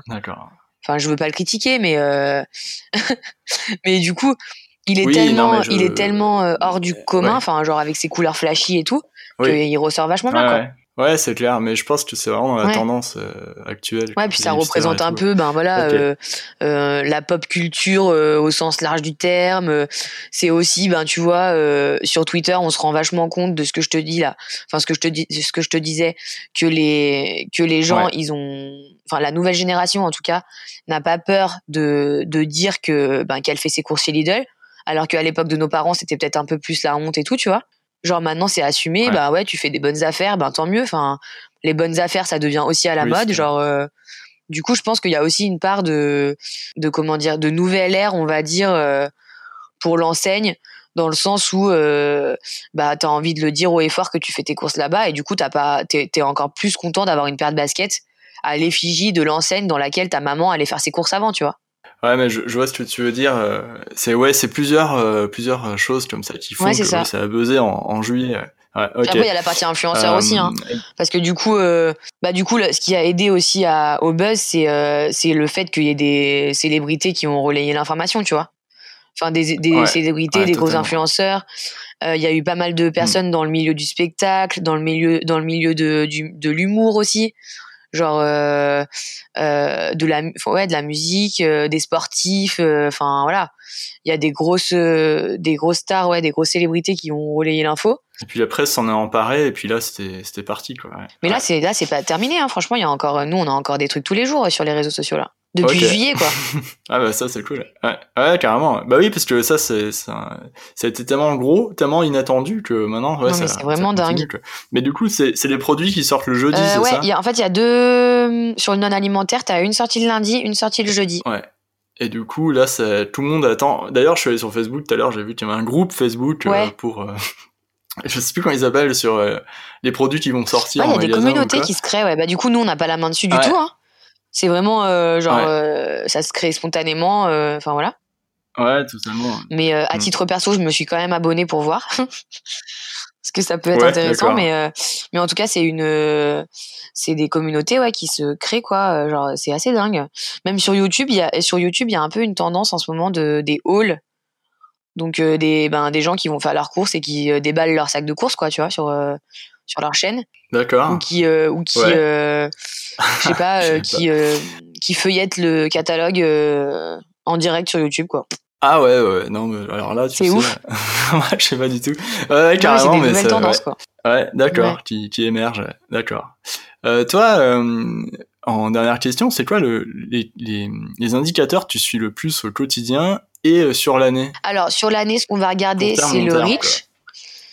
Enfin, je veux pas le critiquer, mais mais du coup, il est tellement, il est tellement hors du commun, enfin genre avec ses couleurs flashy et tout, qu'il ressort vachement bien. quoi. Ouais, c'est clair, mais je pense que c'est vraiment la tendance euh, actuelle. Ouais, puis ça représente un peu, ben voilà, euh, euh, la pop culture euh, au sens large du terme. C'est aussi, ben tu vois, sur Twitter, on se rend vachement compte de ce que je te dis là, enfin ce que je te dis, ce que je te disais, que les que les gens, ils ont, enfin la nouvelle génération en tout cas, n'a pas peur de de dire que ben qu'elle fait ses courses chez Lidl, alors qu'à l'époque de nos parents, c'était peut-être un peu plus la honte et tout, tu vois. Genre maintenant c'est assumé, bah ouais, tu fais des bonnes affaires, ben tant mieux. Enfin, les bonnes affaires, ça devient aussi à la mode. Genre, euh, du coup, je pense qu'il y a aussi une part de, de comment dire, de nouvelle ère, on va dire, euh, pour l'enseigne, dans le sens où euh, bah t'as envie de le dire haut et fort que tu fais tes courses là-bas, et du coup t'as pas, t'es, es encore plus content d'avoir une paire de baskets à l'effigie de l'enseigne dans laquelle ta maman allait faire ses courses avant, tu vois. Ouais, mais je, je, vois ce que tu veux dire. Euh, c'est ouais, c'est plusieurs euh, plusieurs choses comme ça qui font que ça. ça. a buzzé en, en juillet. Ouais, okay. Après, il y a la partie influenceur aussi, hein. Euh, parce que du coup, bah du coup, ce qui a aidé aussi à, au buzz, c'est c'est le fait qu'il y ait des célébrités qui ont relayé l'information, tu vois. Enfin, des, des célébrités, des gros influenceurs. Il y a eu pas mal de personnes mm. dans le milieu du spectacle, dans le milieu dans le milieu de du, de l'humour aussi genre euh, euh, de la ouais de la musique euh, des sportifs euh, enfin voilà. Il y a des grosses des grosses stars ouais des grosses célébrités qui ont relayé l'info. Et puis la presse s'en est emparée et puis là c'était c'était parti quoi mais là c'est là c'est pas terminé hein. franchement il y a encore nous on a encore des trucs tous les jours sur les réseaux sociaux là depuis juillet quoi. ah bah ça c'est cool. Ouais. ouais. carrément. Bah oui parce que ça c'est ça, ça a été tellement gros, tellement inattendu que maintenant ouais, c'est vraiment dingue. Mais du coup c'est c'est les produits qui sortent le jeudi, euh, c'est ça y a, En fait il y a deux sur le non alimentaire, t'as une sortie le lundi, une sortie le jeudi. Ouais. Et du coup, là, ça, tout le monde attend. D'ailleurs, je suis allé sur Facebook tout à l'heure, j'ai vu qu'il y avait un groupe Facebook euh, Ouais. pour. euh, je sais plus comment ils s'appellent sur euh, les produits qui vont sortir Ouais, il y a des communautés qui se créent. Ouais. Bah, du coup, nous, on n'a pas la main dessus du Ouais. tout. Hein. C'est vraiment euh, genre, Ouais. euh, ça se crée spontanément. euh, Enfin voilà. Ouais, totalement. Mais à Mm. titre perso, je me suis quand même abonnée pour voir. Parce que ça peut être Ouais, intéressant. Mais, mais en tout cas, c'est une. c'est des communautés ouais, qui se créent, quoi. Genre, c'est assez dingue. Même sur YouTube, il y a, sur YouTube, il y a un peu une tendance en ce moment de, des hauls. Donc, des, ben, des gens qui vont faire leurs courses et qui déballent leur sac de courses, quoi, tu vois, sur, sur leur chaîne. D'accord. Ou qui, euh, ou qui Ouais. euh, je sais pas, euh, qui, euh, qui feuillettent le catalogue en direct sur YouTube, quoi. Ah ouais, ouais, non, mais alors là, tu C'est sais, ouf. moi, je sais pas du tout. Ouais, Non, mais c'est carrément, des mais nouvelles ça, quoi. Ouais, d'accord, Ouais. qui, qui émerge, ouais, d'accord. Toi, en dernière question, c'est quoi le, les, les, les indicateurs que tu suis le plus au quotidien et sur l'année? Alors, sur l'année, ce qu'on va regarder, c'est le terme, reach.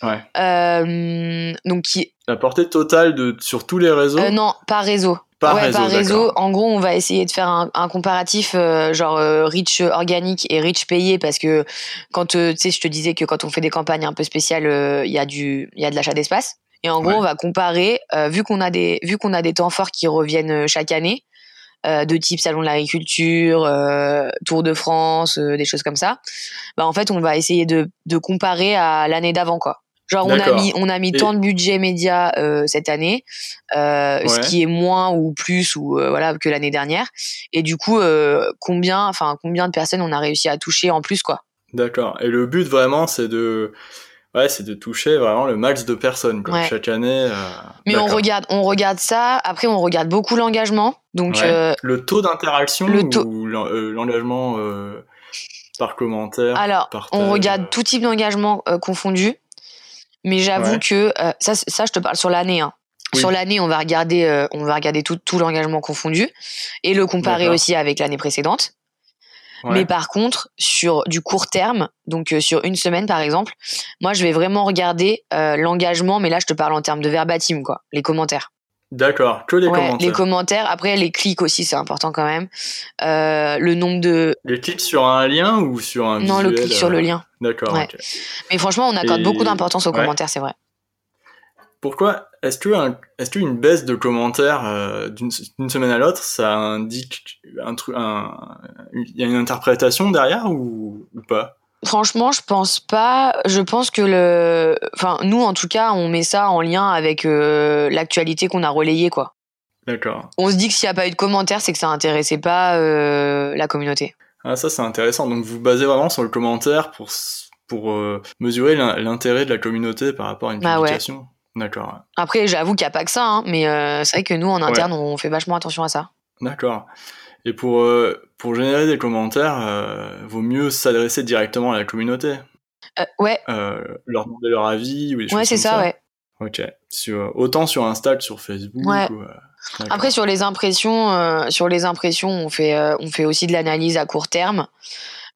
Ouais. Euh, donc, qui, La portée totale de, sur tous les réseaux euh, non, par réseau. Par ouais, réseau, par réseau. d'accord. En gros, on va essayer de faire un, un comparatif euh, genre euh, reach organique et reach payé parce que quand euh, tu sais, je te disais que quand on fait des campagnes un peu spéciales, euh, il y a du, il y a de l'achat d'espace. Et en gros, Ouais. on va comparer euh, vu qu'on a des, vu qu'on a des temps forts qui reviennent chaque année. euh, de type salon de l'agriculture, euh, Tour de France, euh, des choses comme ça. Bah en fait, on va essayer de, de comparer à l'année d'avant quoi. Genre on a mis on a mis Et- tant de budget média euh, cette année, euh, ce qui est moins ou plus ou euh, voilà que l'année dernière. Et du coup, combien enfin combien de personnes on a réussi à toucher en plus quoi? D'accord. Et le but vraiment, c'est de, ouais, c'est de toucher vraiment le max de personnes quoi. Ouais. chaque année. Mais on regarde on regarde ça. Après, on regarde beaucoup l'engagement. Donc Ouais. Le taux d'interaction le taux- ou l'en- l'engagement par commentaire Alors, partage, on regarde tout type d'engagement euh, confondu. Mais j'avoue Ouais. que euh, ça, ça, je te parle sur l'année. Hein. Oui. Sur l'année, on va regarder, euh, on va regarder tout, tout l'engagement confondu et le comparer aussi avec l'année précédente. ouais. Mais par contre, sur du court terme, donc euh, sur une semaine par exemple, moi je vais vraiment regarder l'engagement, mais là je te parle en termes de verbatim, quoi, les commentaires. D'accord, que les Ouais, commentaires. les commentaires. Après, les clics aussi, c'est important quand même. Euh, le nombre de. Les clics sur un lien ou sur un Non, le clic sur le lien. D'accord. Ouais. Mais franchement, on accorde Et- beaucoup d'importance aux ouais. commentaires, c'est vrai. Pourquoi est-ce que un- est-ce qu'une baisse de commentaires euh, d'une d'une semaine à l'autre, ça indique un truc, il y a une interprétation derrière ou, ou pas? Franchement, je pense pas. Je pense que le. Enfin, nous, en tout cas, on met ça en lien avec euh, l'actualité qu'on a relayée, quoi. D'accord. On se dit que s'il n'y a pas eu de commentaires, c'est que ça intéressait pas euh, la communauté. Ah ça c'est intéressant. Donc vous basez vraiment sur le commentaire pour euh, mesurer l'in- l'intérêt de la communauté par rapport à une Bah ouais. publication. D'accord. Après, j'avoue qu'il n'y a pas que ça, hein, mais euh, c'est vrai que nous, en interne, on fait vachement attention à ça. D'accord. Et pour, euh, pour générer des commentaires, vaut mieux s'adresser directement à la communauté, ouais, leur demander leur avis ou des choses ouais, c'est comme ça, ouais. Ok. Sur, autant sur Insta que sur Facebook. Ouais. ou. Après, sur les impressions, euh, sur les impressions, on fait, euh, on fait aussi de l'analyse à court terme.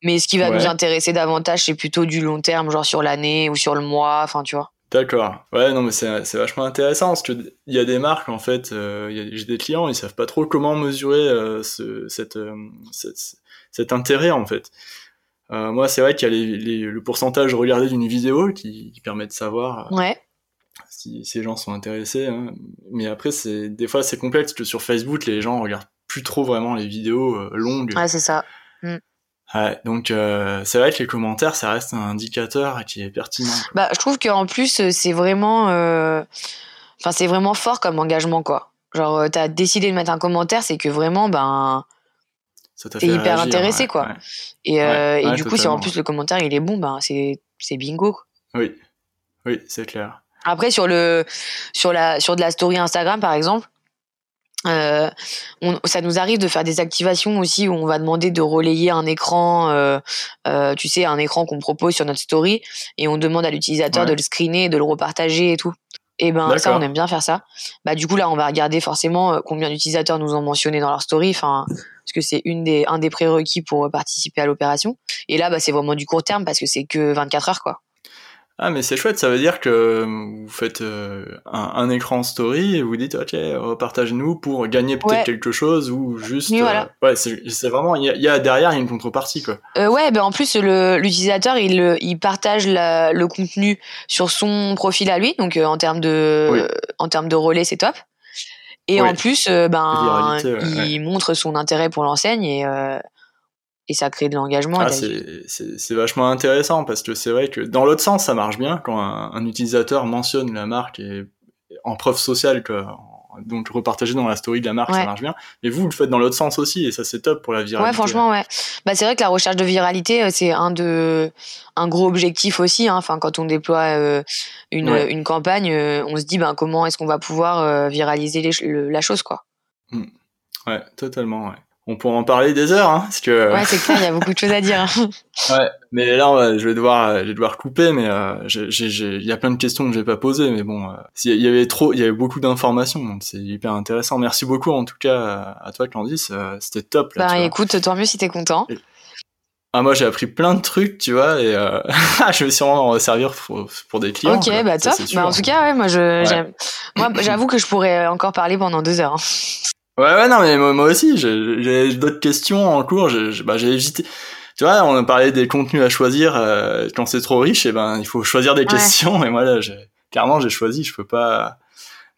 Mais ce qui va Ouais. nous intéresser davantage, c'est plutôt du long terme, genre sur l'année ou sur le mois, enfin, tu vois. D'accord. Ouais, non, mais c'est vachement intéressant parce que il y a des marques en fait, euh, j'ai des clients, ils savent pas trop comment mesurer euh, ce, cette, euh, cette- cet intérêt en fait. Moi, c'est vrai qu'il y a les, les- le pourcentage regardé d'une vidéo qui, qui permet de savoir Ouais. Si ces gens sont intéressés. hein. Mais après, c'est des fois c'est complexe que sur Facebook, les gens regardent plus trop vraiment les vidéos euh, longues. Ouais, c'est ça. Ouais, donc euh, c'est vrai que les commentaires, ça reste un indicateur qui est pertinent. Bah, je trouve qu'en plus, euh, c'est vraiment, euh, enfin, c'est vraiment fort comme engagement, quoi. Genre, t'as décidé de mettre un commentaire, c'est que vraiment, ben, t'es hyper réagir, intéressé, ouais, quoi. ouais. et, et du coup, si en plus le commentaire il est bon, ben, c'est, c'est bingo. quoi. Oui, oui, c'est clair. Après, sur le, sur la, sur de la story Instagram, par exemple, euh, on- ça nous arrive de faire des activations aussi où on va demander de relayer un écran, euh, euh, tu sais, un écran qu'on propose sur notre story, et on demande à l'utilisateur Ouais. de le screener, de le repartager et tout. Et ben ça, on aime bien faire ça. Bah du coup là, on va regarder forcément euh, combien d'utilisateurs nous ont mentionné dans leur story, enfin parce que c'est une des un des prérequis pour participer à l'opération. Et là, bah c'est vraiment du court terme parce que c'est que 24 heures quoi. Ah mais c'est chouette, ça veut dire que vous faites euh, un, écran story et vous dites ok partagez-nous pour gagner peut-être quelque chose ou juste voilà. Euh, ouais c'est vraiment il y, a derrière il y a une contrepartie quoi. Euh, ouais ben en plus l'utilisateur il, il partage le contenu sur son profil à lui donc en termes de en termes de relais c'est top. Et en plus ben il montre son intérêt pour l'enseigne et et ça crée de l'engagement. Ah, c'est vachement intéressant parce que c'est vrai que dans l'autre sens, ça marche bien quand un, utilisateur mentionne la marque et en preuve sociale, donc repartager dans la story de la marque, ça marche bien. Mais vous, vous le faites dans l'autre sens aussi et ça c'est top pour la viralité. Ouais, franchement, ouais. Bah, c'est vrai que la recherche de viralité, euh, c'est un de un gros objectif aussi. Hein. Enfin, quand on déploie euh, une, une campagne, euh, on se dit ben comment est-ce qu'on va pouvoir viraliser les, la chose, quoi. Mmh. Ouais, totalement. Ouais on pourrait en parler des heures, hein, parce que. Ouais, c'est clair, il y a beaucoup de choses à dire. ouais, mais là, je vais devoir, je vais devoir couper, mais euh, il y a plein de questions que j'ai pas posées, mais bon, euh, il y avait trop, il y avait beaucoup d'informations, donc c'est hyper intéressant. Merci beaucoup en tout cas à toi, Candice, euh, c'était top. Là, bah, écoute, tant mieux si t'es content. Ah, moi j'ai appris plein de trucs, tu vois, et euh, je vais sûrement en servir pour, pour des clients. Ok, bah top. Bah, en tout cas, ouais, moi j'avoue que je pourrais encore parler pendant deux heures. Hein. Ouais, ouais, non, mais moi, aussi, j'ai d'autres questions en cours. J'ai bah, évité. Tu vois, on a parlé des contenus à choisir. Euh, quand c'est trop riche, et eh ben, il faut choisir des questions. Et moi, là, clairement, j'ai choisi. Je peux pas.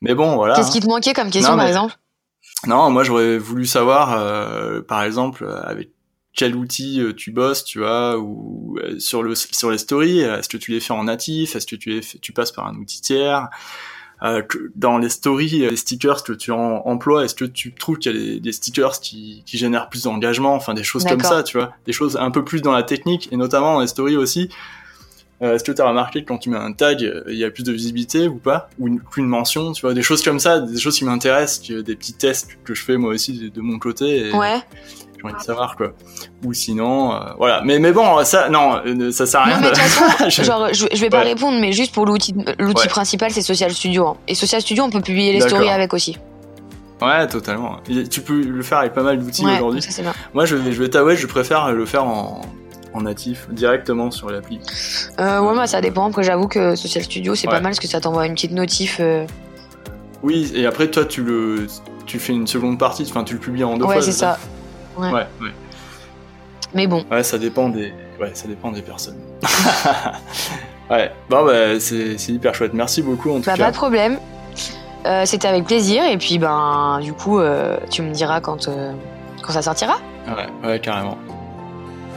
Mais bon, voilà. Qu'est-ce qui te manquait comme question, par exemple? Non, moi, j'aurais voulu savoir, euh, par exemple, avec quel outil euh, tu bosses, tu vois, ou sur le sur les stories. Est-ce que tu les fais en natif? Est-ce que tu les tu passes par un outil tiers? Euh, dans les stories, les stickers que tu en, emploies, est-ce que tu trouves qu'il y a des, stickers qui, qui, génèrent plus d'engagement, enfin des choses comme ça, tu vois, des choses un peu plus dans la technique et notamment dans les stories aussi. Euh, est-ce que tu as remarqué que quand tu mets un tag, euh, il y a plus de visibilité ou pas Ou une, une mention, tu vois, des choses comme ça, des choses qui m'intéressent, des petits tests que je fais moi aussi de, mon côté. Et, ouais j'ai envie de savoir quoi. Ou sinon, euh, voilà. Mais mais bon, ça, non, euh, ça sert à rien. Non, mais de façon, genre, je, je vais pas répondre, mais juste pour l'outil, l'outil principal, c'est Social Studio. Hein. Et Social Studio, on peut publier les stories avec aussi. Ouais, totalement. tu peux le faire avec pas mal d'outils aujourd'hui. Moi, je vais, je vais t'avouer, je préfère le faire en, en natif, directement sur l'appli. Euh, ouais, moi, ça dépend. Après, j'avoue que Social Studio, c'est pas mal parce que ça t'envoie une petite notif. Oui, et après, toi, tu le, tu fais une seconde partie. Enfin, tu le publies en deux fois. Ouais, c'est ça. Ouais. ouais. Mais bon. Ouais, ça dépend des, ouais, ça dépend des personnes. ouais. Bon, bah, c'est hyper chouette. Merci beaucoup en tout bah, cas. Pas de problème. Euh, C'était avec plaisir. Et puis, ben, du coup, euh, tu me diras quand, euh, quand ça sortira. Ouais, ouais, carrément.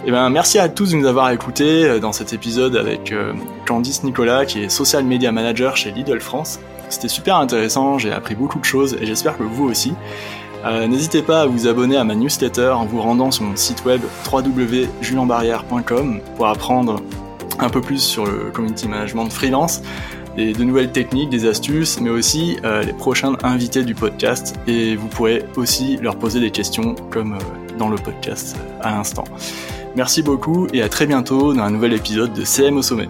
Et eh ben, merci à tous de nous avoir écoutés dans cet épisode avec euh, Candice Nicolas, qui est social media manager chez Lidl France. C'était super intéressant, j'ai appris beaucoup de choses et j'espère que vous aussi. Euh, n'hésitez pas à vous abonner à ma newsletter en vous rendant sur mon site web www.julienbarrière.com pour apprendre un peu plus sur le community management de freelance et de nouvelles techniques, des astuces, mais aussi euh, les prochains invités du podcast. Et vous pourrez aussi leur poser des questions comme euh, dans le podcast à l'instant. Merci beaucoup et à très bientôt dans un nouvel épisode de CM au sommet.